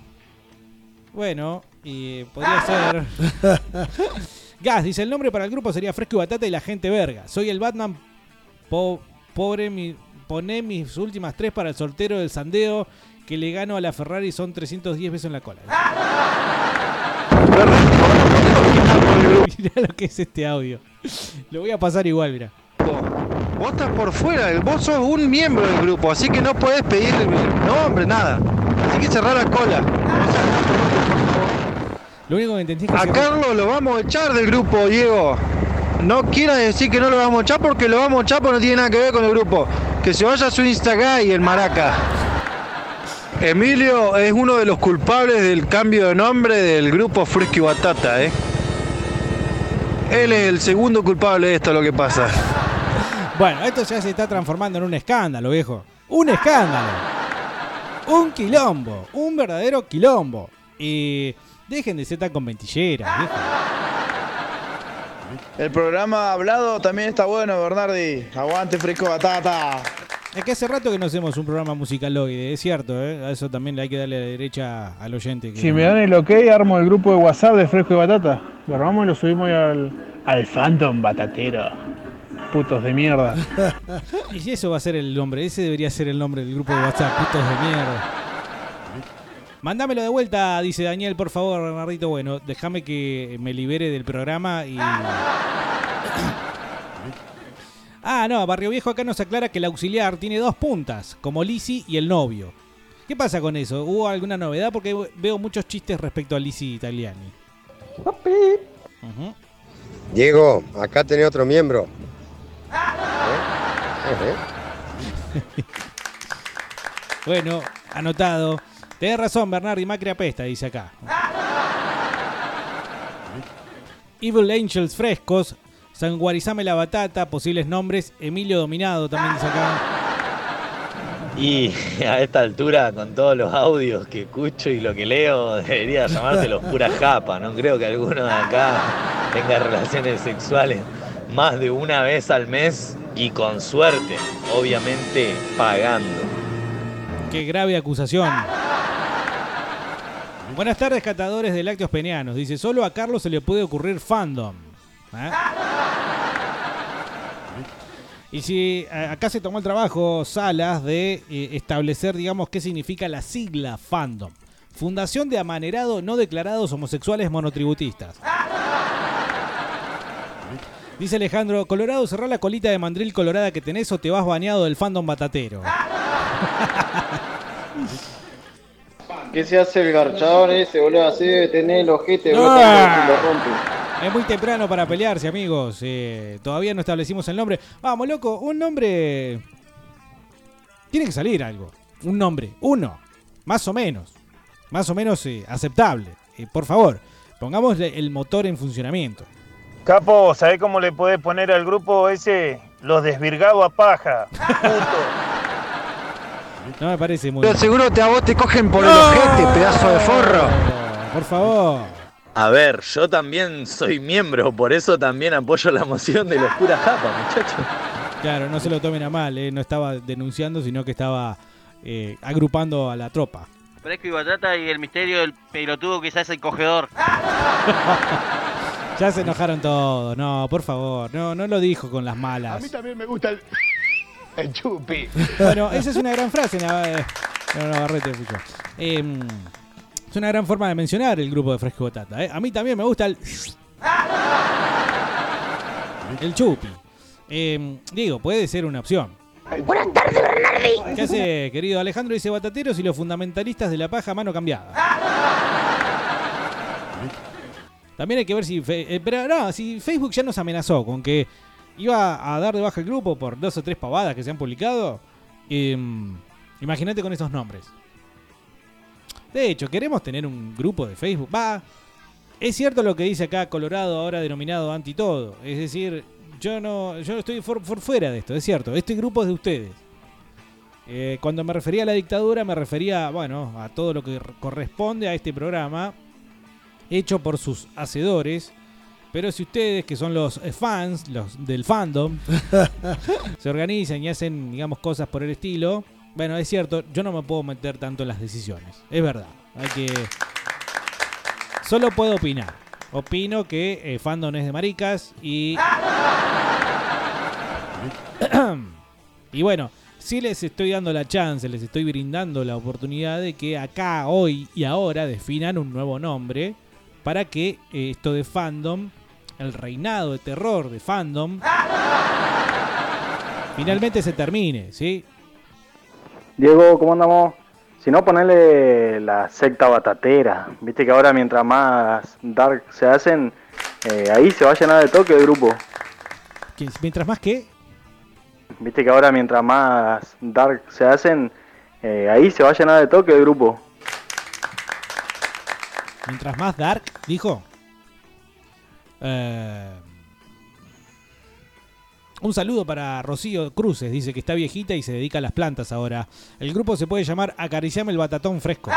bueno, y podría ser. Gas, dice el nombre para el grupo sería Fresco y Batata y la gente verga. Soy el Batman. Po- pobre mi. Poné mis últimas tres para el sortero del sandeo que le gano a la Ferrari son 310 pesos en la cola. Mirá lo que es este audio. Lo voy a pasar igual, mira. Vos estás por fuera, vos sos un miembro del grupo, así que no podés pedir nombre, nada. Así que cerrar la cola. Lo único que entendí es que A se- Carlos lo vamos a echar del grupo, Diego. No quieras decir que no lo vamos a echar porque lo vamos a echar porque no tiene nada que ver con el grupo. Que se vaya a su Instagram y el maraca. Emilio es uno de los culpables del cambio de nombre del grupo Fresco y Batata, ¿eh? Él es el segundo culpable de esto, lo que pasa. Bueno, esto ya se está transformando en un escándalo, viejo. Un escándalo. Un quilombo. Un verdadero quilombo. Y dejen de ser tan conventilleras, viejo. El programa hablado también está bueno, Bernardi. Aguante fresco batata. Es que hace rato que no hacemos un programa musicaloide, es cierto, ¿eh? A eso también le hay que darle la derecha al oyente. que Si no- me dan el ok, armo el grupo de WhatsApp de Fresco y Batata. Lo armamos y lo subimos al, al Phantom Batatero. Putos de mierda. Y si eso va a ser el nombre, ese debería ser el nombre del grupo de WhatsApp, putos de mierda. Mándamelo de vuelta, dice Daniel, por favor, Bernardito. Bueno, déjame que me libere del programa y. Ah, no, Barrio Viejo acá nos aclara que el auxiliar tiene dos puntas, como Lisi y el novio. ¿Qué pasa con eso? ¿Hubo alguna novedad? Porque veo muchos chistes respecto a Lisi Italiani. Ujú. Diego, acá tenés otro miembro. ¿Eh? Bueno, anotado. Tenés razón, Bernardi Macri apesta, dice acá. Evil Angels Frescos, Sanguarizame la Batata, posibles nombres, Emilio Dominado también dice acá. Y a esta altura, con todos los audios que escucho y lo que leo, debería llamárselos pura japa. No creo que alguno de acá tenga relaciones sexuales más de una vez al mes y con suerte, obviamente pagando. Qué grave acusación. Buenas tardes, catadores de lácteos penianos. Dice, solo a Carlos se le puede ocurrir fandom. ¿Eh? Y si acá se tomó el trabajo, Salas, de eh, establecer, digamos, qué significa la sigla fandom. Fundación de Amanerado No Declarados Homosexuales Monotributistas. Dice Alejandro, Colorado, cerrá la colita de mandril colorada que tenés o te vas bañado del fandom batatero. ¿Qué se hace el garchador ese, boludo? Así debe tener el ojete, boludo, Ah. que lo rompe. Es muy temprano para pelearse, amigos. Eh, todavía no establecimos el nombre. Vamos, loco, un nombre. Tiene que salir algo. Un nombre. Uno. Más o menos. Más o menos eh, aceptable. Eh, por favor, pongamos el motor en funcionamiento. Capo, ¿sabés cómo le podés poner al grupo ese? Los desvirgados a paja. No me parece muy. Pero seguro te a vos te cogen por el ojete, pedazo de forro. Por favor. A ver, yo también soy miembro, por eso también apoyo la moción de los puras japas, muchachos. Claro, no se lo tomen a mal. eh, No estaba denunciando, sino que estaba eh, agrupando a la tropa. Fresco y batata y el misterio del pelotudo que se hace el cogedor. Ya se enojaron todos. No, por favor. No, no lo dijo con las malas. también me gusta el, el chupi. Bueno, esa es una gran frase, eh, no, Navarrete fui yo. Em, es una gran forma de mencionar el grupo de Fresco y Batata. ¿eh? A mí también me gusta el. El chupi. Em, digo, puede ser una opción. Buenas tardes, Bernardi. ¿Qué hace, querido Alejandro? Dice batateros y los fundamentalistas de la paja mano cambiada. También hay que ver si. fe- eh, pero no, si Facebook ya nos amenazó con que iba a dar de baja el grupo por dos o tres pavadas que se han publicado. em, Imagínate con esos nombres. De hecho, queremos tener un grupo de Facebook. Va. Es cierto lo que dice acá Colorado, ahora denominado anti todo. Es decir, yo no, yo estoy fuera de esto, es cierto. Este grupo es de ustedes. Eh, cuando me refería a la dictadura, me refería, bueno, a todo lo que corresponde a este programa, hecho por sus hacedores. Pero si ustedes, que son los eh, fans, los del fandom, se organizan y hacen, digamos, cosas por el estilo, bueno, es cierto, yo no me puedo meter tanto en las decisiones. Es verdad. Hay que. Solo puedo opinar. Opino que eh, fandom es de maricas y. y bueno, sí les estoy dando la chance, les estoy brindando la oportunidad de que acá, hoy y ahora definan un nuevo nombre para que eh, esto de fandom, el reinado de terror de fandom, finalmente se termine, ¿sí? Diego, ¿cómo andamos? Si no, ponerle la secta batatera. Viste que ahora mientras más dark se hacen, eh, ahí se va a llenar de toque el grupo. Mientras más que Viste que ahora mientras más dark se hacen, eh, ahí se va a llenar de toque el grupo. Mientras más dark, dijo. Eh, Un saludo para Rocío Cruces, dice que está viejita y se dedica a las plantas ahora. El grupo se puede llamar Acariciame el batatón fresco.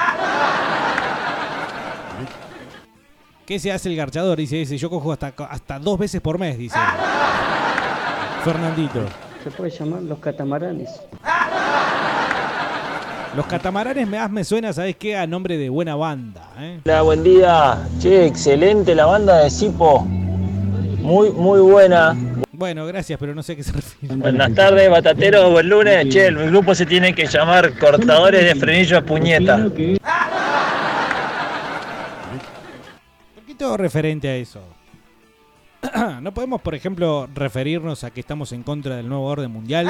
¿Qué se hace el garchador? Dice ese. Yo cojo hasta, hasta dos veces por mes, dice. Fernandito. Se puede llamar los catamaranes. Los catamaranes me, me suena, ¿sabes qué? A nombre de buena banda. ¿eh? Hola, buen día. Che, excelente la banda de Sipo. Muy, muy buena. Bueno, gracias, pero no sé a qué se refiere. Buenas tardes, batateros. Buen lunes. Che, el grupo se tiene que llamar Cortadores de Frenillo a Puñeta. Un poquito referente a eso. no podemos, por ejemplo, referirnos a que estamos en contra del nuevo orden mundial.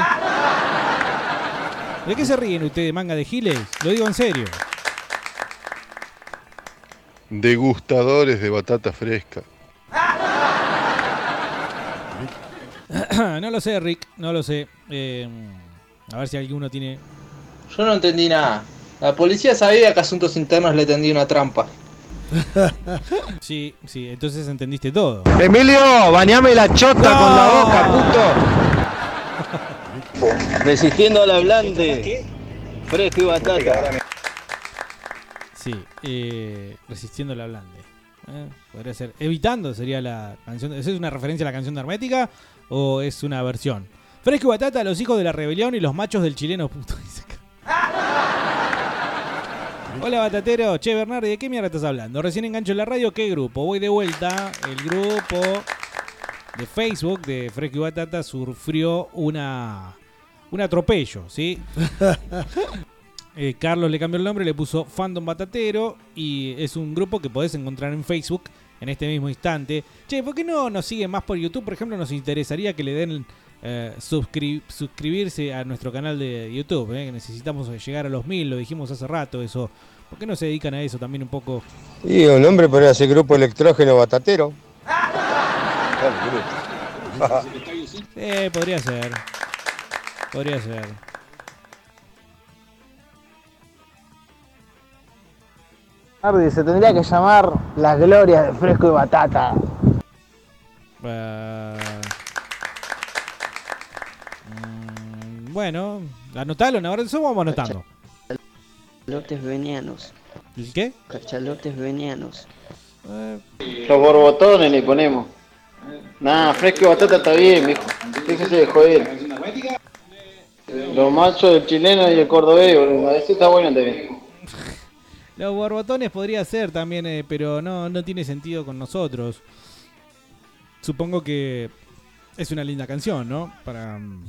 ¿De qué se ríen ustedes, manga de giles? Lo digo en serio. Degustadores de batata fresca. no lo sé, Rick, no lo sé. Eh, a ver si alguno tiene. Yo no entendí nada. La policía sabía que Asuntos Internos le tendía una trampa. sí, sí, entonces entendiste todo. Emilio, bañame la chota con la boca, puto. Resistiendo al hablante. Fresco y batata. Sí, eh, resistiendo la blande. Eh, podría ser. Evitando sería la canción. ¿Es una referencia a la canción de Hermética o es una versión? Fresco y batata, los hijos de la rebelión y los machos del chileno puto. dice acá. Hola Batatero, che Bernardi, ¿de qué mierda estás hablando? Recién engancho en la radio, ¿qué grupo? Voy de vuelta. El grupo de Facebook de Fresco y Batata sufrió una un atropello, ¿sí? Eh, Carlos le cambió el nombre, le puso Fandom Batatero y es un grupo que podés encontrar en Facebook en este mismo instante. Che, ¿por qué no nos siguen más por YouTube? Por ejemplo, nos interesaría que le den eh, suscri- suscribirse a nuestro canal de YouTube, eh, que necesitamos llegar a los mil, lo dijimos hace rato eso. ¿Por qué no se dedican a eso también un poco? Y un nombre podría ser grupo electrógeno batatero. Eh, podría ser. Podría ser. Ardi, se tendría que llamar Las Glorias de Fresco y Batata. Eh, mm, bueno, anotalo, ahora eso vamos anotando. Cachalotes venianos. ¿El qué? Cachalotes venianos. Los borbotones le ponemos. Nah, fresco y batata está bien, mijo. Déjese de joder. Los machos del chileno y el cordobés, boludo. Ese está bueno también. Los borbotones podría ser también, eh, pero no, no tiene sentido con nosotros. Supongo que es una linda canción, ¿no? Para. mm,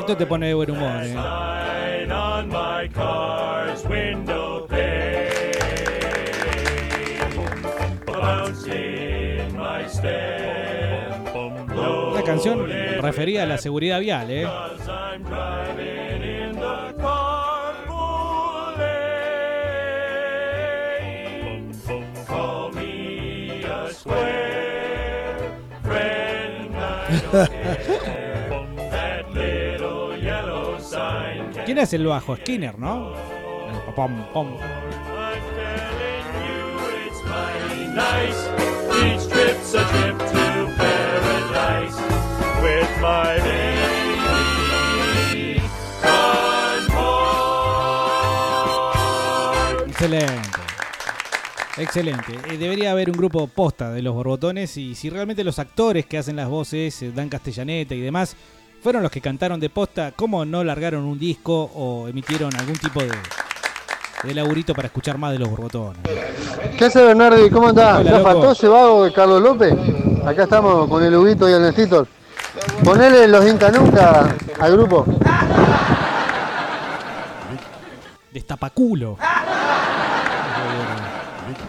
Esto te pone de buen humor, ¿eh? Canción referida a la seguridad vial, ¿eh? ¿Quién es el bajo? Skinner, ¿no? El pom, pom. Each trip's a trip to with my baby on board. Excelente. Excelente. Eh, debería haber un grupo posta de los borbotones y si realmente los actores que hacen las voces, eh, Dan Castellaneta y demás, fueron los que cantaron de posta, ¿cómo no largaron un disco o emitieron algún tipo de, de laburito para escuchar más de los borbotones? ¿Qué hace Bernardi? ¿Cómo andás? Hola, ¿Ya faltó ese vago de Carlos López? Acá estamos con el Huguito y el Nestor. Ponele los Inca Nunca al grupo. Destapaculo.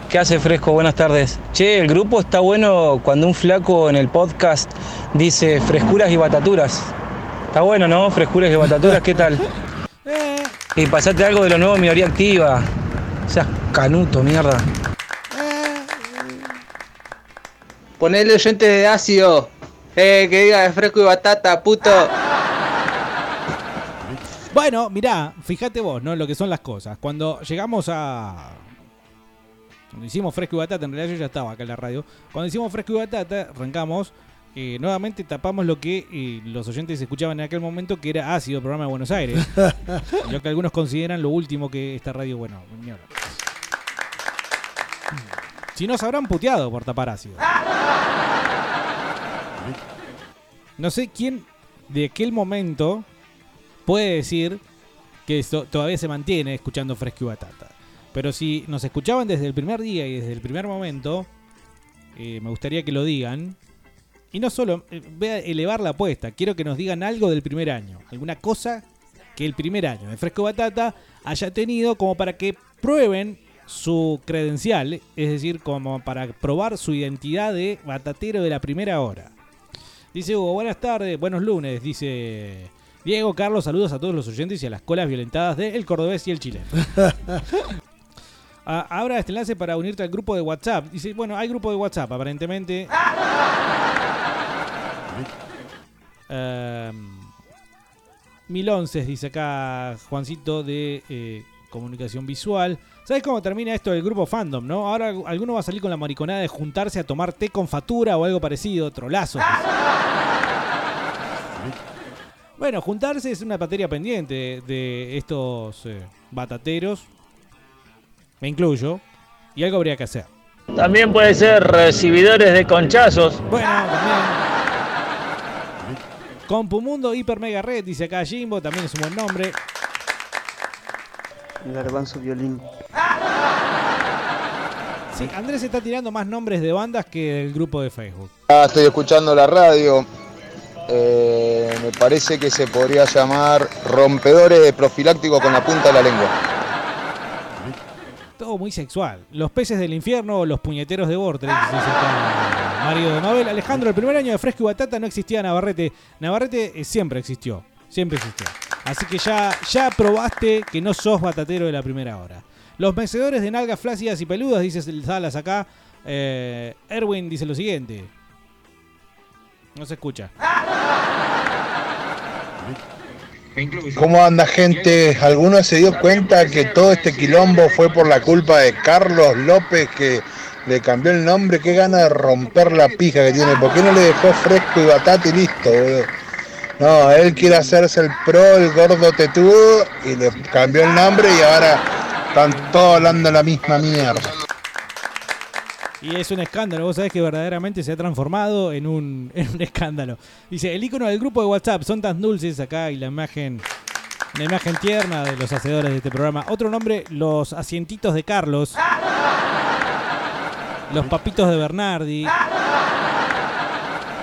¿Qué hace Fresco? Buenas tardes. Che, el grupo está bueno cuando un flaco en el podcast dice frescuras y bataturas. Está bueno, ¿no? Frescuras y bataturas, ¿qué tal? Y pasate algo de lo nuevo minoría activa. O sea, canuto, mierda. Ponele oyente de ácido. Eh, que diga de fresco y batata, puto. Bueno, mirá, fíjate vos, ¿no? Lo que son las cosas. Cuando llegamos a, Cuando hicimos Fresco y Batata, en realidad yo ya estaba acá en la radio. Cuando hicimos Fresco y Batata, arrancamos. eh, nuevamente tapamos lo que eh, los oyentes escuchaban en aquel momento, que era ácido programa de Buenos Aires. lo que algunos consideran lo último que esta radio, bueno, hablar. Si nos habrán puteado por tapar ácido. No sé quién de aquel momento puede decir que esto todavía se mantiene escuchando Fresco y Batata. Pero si nos escuchaban desde el primer día y desde el primer momento, eh, me gustaría que lo digan. Y no solo, eh, voy a elevar la apuesta, quiero que nos digan algo del primer año. Alguna cosa que el primer año de Fresco Batata haya tenido como para que prueben su credencial, es decir, como para probar su identidad de batatero de la primera hora. Dice Hugo, buenas tardes, buenos lunes, dice Diego, Carlos, saludos a todos los oyentes y a las colas violentadas de El Cordobés y el Chileno. Ah, Abra este enlace para unirte al grupo de WhatsApp. Dice, bueno, hay grupo de WhatsApp, aparentemente. Em, 1011 dice acá Juancito de eh, Comunicación Visual. ¿Sabes cómo termina esto del grupo fandom, no? Ahora alguno va a salir con la mariconada de juntarse a tomar té con fatura o algo parecido, trolazo. Bueno, juntarse es una materia pendiente de estos eh, batateros. Me incluyo. Y algo habría que hacer. También puede ser recibidores de conchazos. Bueno, también. Compumundo Hiper Mega Red, dice acá Jimbo, también es un buen nombre. Garbanzo violín. Sí, Andrés está tirando más nombres de bandas que del grupo de Facebook. Ah, estoy escuchando la radio. Eh, me parece que se podría llamar rompedores de profiláctico con la punta de la lengua. Todo muy sexual. Los peces del infierno o los puñeteros de Vortex, Mario de Mabel. Alejandro, el primer año de Fresco y Batata no existía Navarrete. Navarrete eh, siempre existió. Siempre existió. Así que ya, ya probaste que no sos batatero de la primera hora. Los mecedores de nalgas flácidas y peludas, dice Salas acá. Eh, Erwin dice lo siguiente. No se escucha. ¿Cómo anda gente? ¿Alguno se dio cuenta que todo este quilombo fue por la culpa de Carlos López que le cambió el nombre? Qué gana de romper la pija que tiene. ¿Por qué no le dejó fresco y batata y listo, boludo? No, él quiere hacerse el pro, el gordo tetudo y le cambió el nombre y ahora están todos hablando la misma mierda. Y es un escándalo, vos sabés que verdaderamente se ha transformado en un, en un escándalo. Dice, el icono del grupo de WhatsApp son tan dulces acá y la imagen, la imagen tierna de los hacedores de este programa. Otro nombre, los asientitos de Carlos. Los papitos de Bernardi.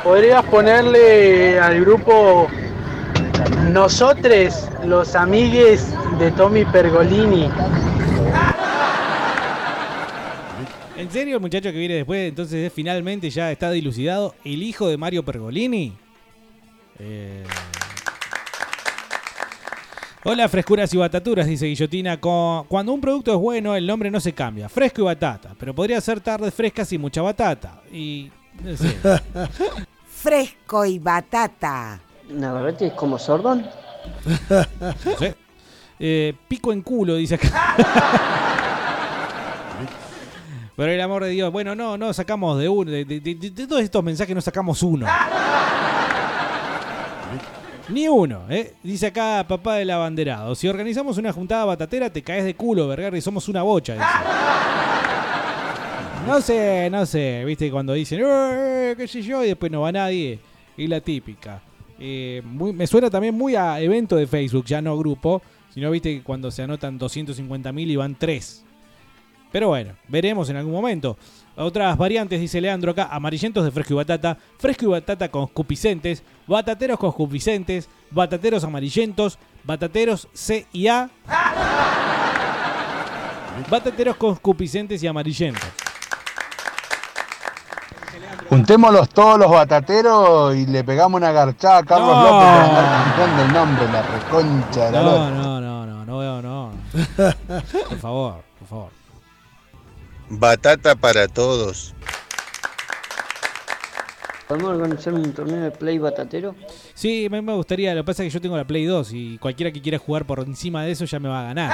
Podrías ponerle al grupo Nosotros, los amigues de Tommy Pergolini. ¿En serio el muchacho que viene después entonces es finalmente ya está dilucidado el hijo de Mario Pergolini? Eh, Hola, frescuras y bataturas, dice Guillotina. Cuando un producto es bueno, el nombre no se cambia. Fresco y batata. Pero podría ser tardes frescas y mucha batata. Y. No sé. Fresco y batata. Navarrete es como sordón. No sé. Eh, pico en culo, dice acá. Por el amor de Dios. Bueno, no, no sacamos de uno. De, de- de- de todos estos mensajes no sacamos uno. Ni uno, ¿eh? Dice acá papá del abanderado. Si organizamos una juntada batatera, te caes de culo, vergar, y somos una bocha. dice. No sé, no sé. Viste cuando dicen, "Eh, qué sé yo, y después no va nadie. Y la típica. Eh, muy- me suena también muy a evento de Facebook, ya no grupo. Sino viste que cuando se anotan 250.000 y van 3. Pero bueno, veremos en algún momento. Otras variantes, dice Leandro acá, amarillentos de fresco y batata, fresco y batata con cupicentes, batateros con cupicentes, batateros amarillentos, batateros C y A, batateros con cupicentes y amarillentos. Juntémoslos todos los batateros y le pegamos una garchada a Carlos No. López para andar cambiando el nombre, la reconcha de la No, lora. no, no, no, no, no, no. Por favor, por favor. Batata para todos. ¿Podemos organizar un torneo de play batatero? Sí, me, me gustaría, lo que pasa es que yo tengo la Play 2 y cualquiera que quiera jugar por encima de eso ya me va a ganar.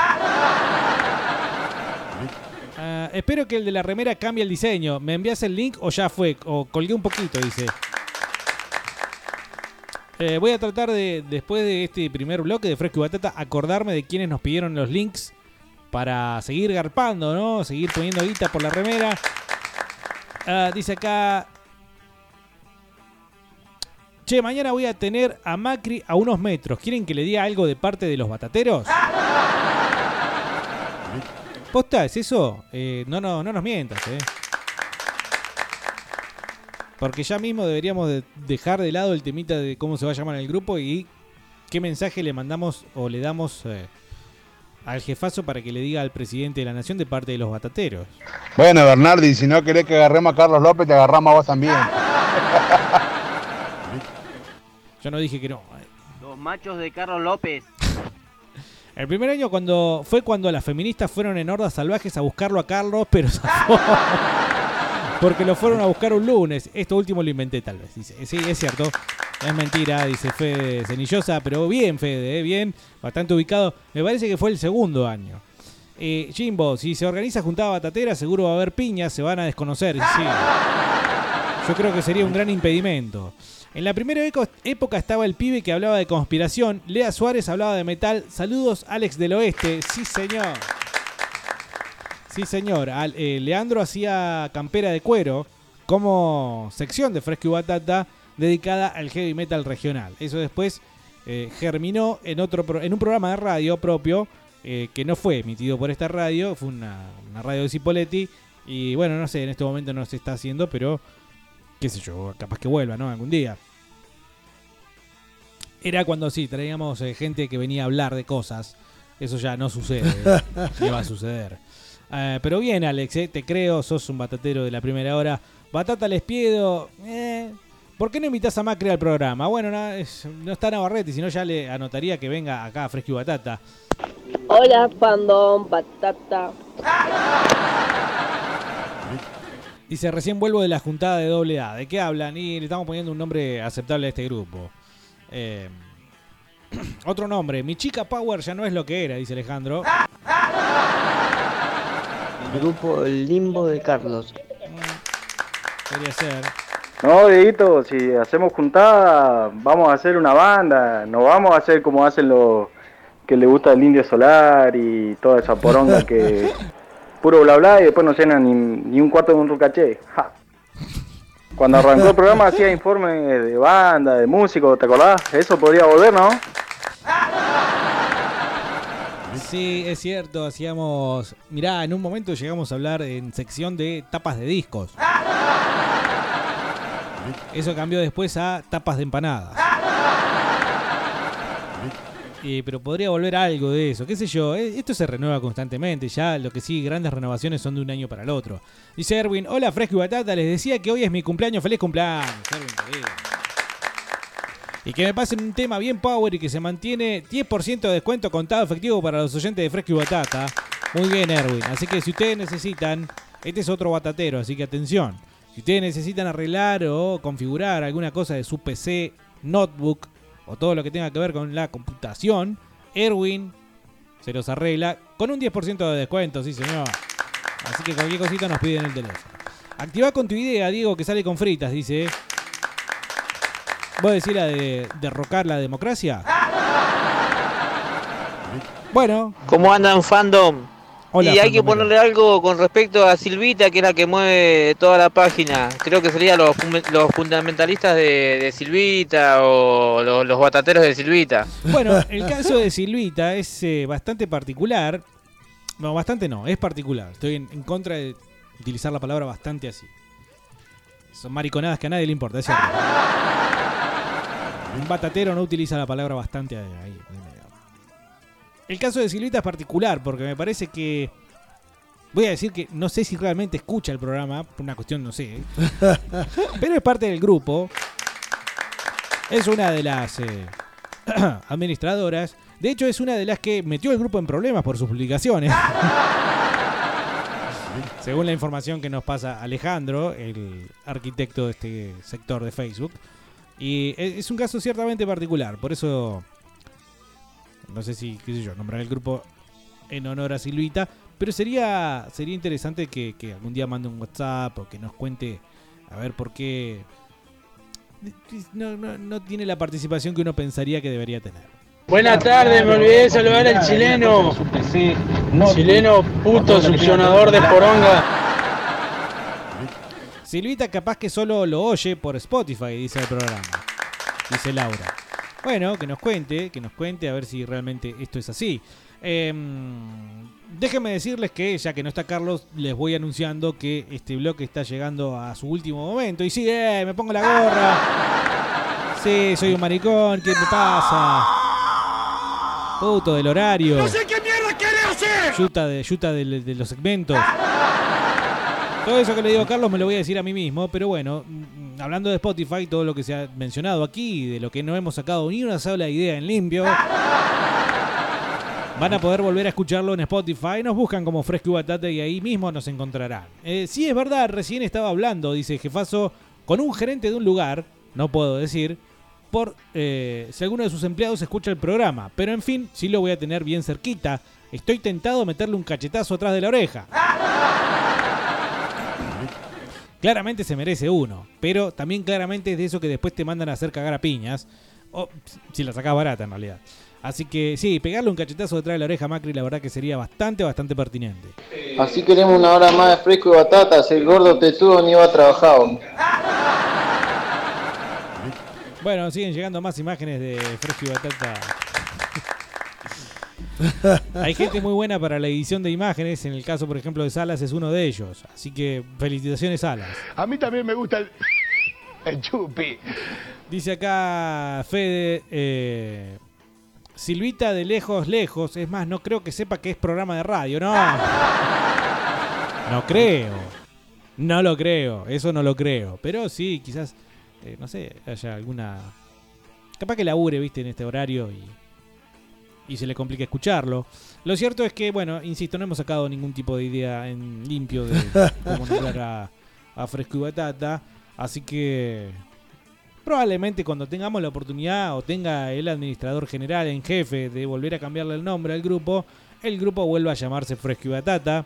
Espero que el de la remera cambie el diseño. ¿Me envías el link o ya fue? O colgué un poquito, dice. Eh, voy a tratar de, después de este primer bloque de Fresco y Batata, acordarme de quienes nos pidieron los links para seguir garpando, ¿no? Seguir poniendo guita por la remera. Ah, dice acá. Che, mañana voy a tener a Macri a unos metros. ¿Quieren que le diga algo de parte de los batateros? ¿Posta? ¿Es eso? Eh, no, no, no nos mientas, ¿eh? Porque ya mismo deberíamos de dejar de lado el temita de cómo se va a llamar el grupo y qué mensaje le mandamos o le damos eh, al jefazo para que le diga al presidente de la nación de parte de los batateros. Bueno, Bernardi, si no querés que agarremos a Carlos López, te agarramos a vos también. Yo no dije que no. Los machos de Carlos López. El primer año cuando fue cuando las feministas fueron en hordas salvajes a buscarlo a Carlos, pero porque lo fueron a buscar un lunes. Esto último lo inventé tal vez. Sí, es cierto. Es mentira, dice Fede Cenillosa, pero bien Fede, eh, bien, bastante ubicado. Me parece que fue el segundo año. Eh, Jimbo, si se organiza juntada batatera, seguro va a haber piñas, se van a desconocer. Yo creo que sería un gran impedimento. En la primera época estaba el pibe que hablaba de conspiración, Lea Suárez hablaba de metal. Saludos, Alex del Oeste. Sí, señor. Sí, señor. Eh, Leandro hacía campera de cuero como sección de Fresco y Batata dedicada al heavy metal regional. Eso después eh, germinó en, otro pro- en un programa de radio propio eh, que no fue emitido por esta radio, fue una, una radio de Cipoletti. Y bueno, no sé, en este momento no se está haciendo, pero qué sé yo, capaz que vuelva, ¿no? Algún día. Era cuando sí, traíamos eh, gente que venía a hablar de cosas. Eso ya no sucede. ni va a suceder. Eh, pero bien, Alex, eh, te creo, sos un batatero de la primera hora. Batata les pido. Eh, ¿Por qué no invitas a Macri al programa? Bueno, no, es- no está Navarrete, si no ya le anotaría que venga acá a Fresco y Batata. Hola, fandom, patata. Dice, recién vuelvo de la juntada de doble A. ¿De qué hablan? Y le estamos poniendo un nombre aceptable a este grupo. Eh, otro nombre, mi chica Power ya no es lo que era, dice Alejandro. Grupo El Limbo de Carlos. Podría ser. No, Dieguito, si hacemos juntada, vamos a hacer una banda. No vamos a hacer como hacen los que le gusta el Indio Solar y toda esa poronga que puro bla bla y después no llenan ni, ni un cuarto de un rucaché. Ja. Cuando arrancó el programa hacía informes de banda, de músicos, ¿te acordás? Eso podría volver, ¿no? Sí, es cierto, hacíamos... Mirá, en un momento llegamos a hablar en sección de tapas de discos. Eso cambió después a tapas de empanadas. Pero podría volver algo de eso, qué sé yo. eh, Esto se renueva constantemente. Ya lo que sí, grandes renovaciones son de un año para el otro. Dice Erwin, hola Fresco y Batata, les decía que hoy es mi cumpleaños. Feliz cumpleaños. Erwin, querido. Y que me pasen un tema bien power y que se mantiene 10% de descuento contado efectivo para los oyentes de Fresco y Batata. Muy bien, Erwin. Así que si ustedes necesitan, este es otro batatero, así que atención. Si ustedes necesitan arreglar o configurar alguna cosa de su PC, notebook o todo lo que tenga que ver con la computación, Erwin se los arregla con un 10% de descuento, sí señor. Así que cualquier cosita nos piden el teléfono. Activa con tu idea, Diego, que sale con fritas, dice. ¿Vos decís la de derrocar la democracia? Bueno. ¿Cómo andan, fandom? Hola, y hay que ponerle algo con respecto a Silvita, que es la que mueve toda la página. Creo que serían los, los fundamentalistas de, de Silvita o los, los batateros de Silvita. Bueno, el caso de Silvita es eh, bastante particular. No, bastante no, es particular. Estoy en, en contra de utilizar la palabra bastante así. Son mariconadas que a nadie le importa, es. Un batatero no utiliza la palabra bastante ahí. El caso de Silvita es particular porque me parece que. Voy a decir que no sé si realmente escucha el programa, por una cuestión, no sé. ¿eh? Pero es parte del grupo. Es una de las eh, administradoras. De hecho, es una de las que metió el grupo en problemas por sus publicaciones. Según la información que nos pasa Alejandro, el arquitecto de este sector de Facebook. Y es es un caso ciertamente particular. Por eso, no sé si, qué sé yo, nombrar el grupo en honor a Silvita. Pero sería, sería interesante que, que algún día mande un WhatsApp o que nos cuente a ver por qué no, no- no tiene la participación que uno pensaría que debería tener. Buenas tardes, me olvidé de saludar al chileno. Chileno puto succionador de poronga. Silvita capaz que solo lo oye por Spotify, dice el programa. Dice Laura. Bueno, que nos cuente, que nos cuente a ver si realmente esto es así. Em, déjenme decirles que, ya que no está Carlos, les voy anunciando que este bloque está llegando a su último momento. Y sí, eh, me pongo la gorra. Sí, soy un maricón, ¿qué me pasa? Puto del horario. No sé qué mierda quiere hacer. Yuta de, yuta de, de los segmentos. Todo eso que le digo a Carlos me lo voy a decir a mí mismo, pero bueno, hablando de Spotify, todo lo que se ha mencionado aquí, de lo que no hemos sacado ni una sola idea en limpio, van a poder volver a escucharlo en Spotify. Nos buscan como Fresco y Batata y ahí mismo nos encontrarán. Eh, sí, es verdad, recién estaba hablando, dice Jefazo, con un gerente de un lugar, no puedo decir, por eh, si alguno de sus empleados escucha el programa. Pero en fin, sí lo voy a tener bien cerquita. Estoy tentado a meterle un cachetazo atrás de la oreja. Claramente se merece uno, pero también claramente es de eso que después te mandan a hacer cagar a piñas. O si la sacás barata en realidad. Así que sí, pegarle un cachetazo detrás de la oreja a Macri la verdad que sería bastante, bastante pertinente. Así queremos una hora más de fresco y batatas. El gordo tetudo ni va trabajado. Bueno, siguen llegando más imágenes de Fresco y Batata. Hay gente muy buena para la edición de imágenes. En el caso, por ejemplo, de Salas es uno de ellos. Así que felicitaciones, Salas. A mí también me gusta el, el chupi. Dice acá Fede, eh, Silvita de lejos, lejos. Es más, no creo que sepa que es programa de radio, no. No creo. No lo creo. Eso no lo creo. Pero sí, quizás, eh, no sé, haya alguna... Capaz que labure, viste, en este horario y, y se le complica escucharlo. Lo cierto es que, bueno, insisto, no hemos sacado ningún tipo de idea en limpio de cómo nombrar a, a Fresco y Batata. Así que probablemente cuando tengamos la oportunidad o tenga el administrador general en jefe de volver a cambiarle el nombre al grupo, el grupo vuelva a llamarse Fresco y Batata.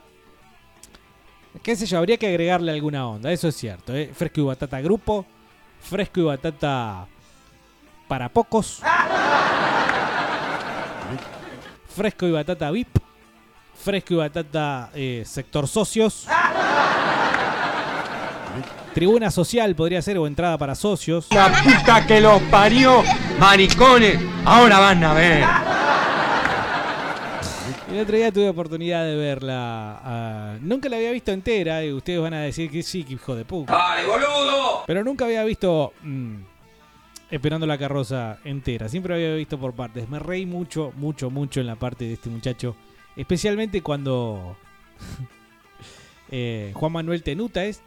Qué sé yo, habría que agregarle alguna onda, eso es cierto. ¿eh? Fresco y Batata Grupo, Fresco y Batata para pocos, Fresco y Batata VIP, Fresco y Batata eh, Sector Socios. Tribuna social podría ser o entrada para socios. La puta que los parió, maricones. Ahora van a ver. El otro día tuve oportunidad de verla. ah, nunca la había visto entera y ustedes van a decir que sí, que hijo de puta. ¡Ay, boludo! Pero nunca había visto mm, Esperando la carroza entera. Siempre había visto por partes. Me reí mucho, mucho, mucho en la parte de este muchacho. Especialmente cuando eh, Juan Manuel Tenuta es.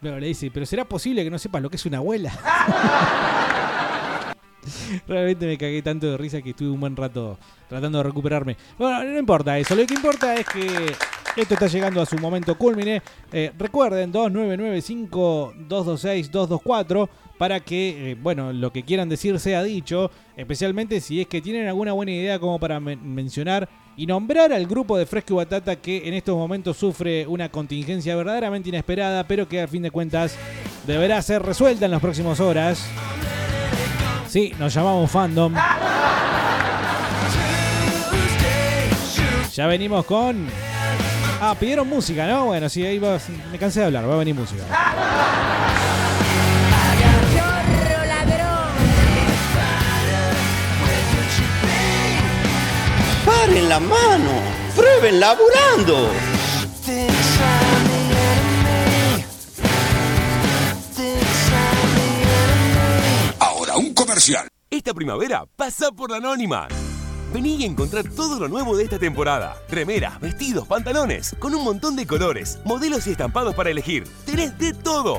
Bueno, le dice, pero ¿será posible que no sepas lo que es una abuela? Realmente me cagué tanto de risa que estuve un buen rato tratando de recuperarme. Bueno, no importa eso. Lo que importa es que esto está llegando a su momento culmine. Eh, recuerden, 2995-226-224 para que, eh, bueno, lo que quieran decir sea dicho. Especialmente si es que tienen alguna buena idea como para men- mencionar y nombrar al grupo de Fresco y Batata que en estos momentos sufre una contingencia verdaderamente inesperada, pero que a fin de cuentas deberá ser resuelta en las próximas horas. Sí, nos llamamos Fandom. Ya venimos con. Ah, pidieron música, ¿no? Bueno, sí, ahí va. Me cansé de hablar, va a venir música. ¡Paren la mano! ¡Prueben laburando! Ahora un comercial. Esta primavera pasa por la Anónima. Vení y encontrar todo lo nuevo de esta temporada. Remeras, vestidos, pantalones, con un montón de colores, modelos y estampados para elegir. Tenés de todo.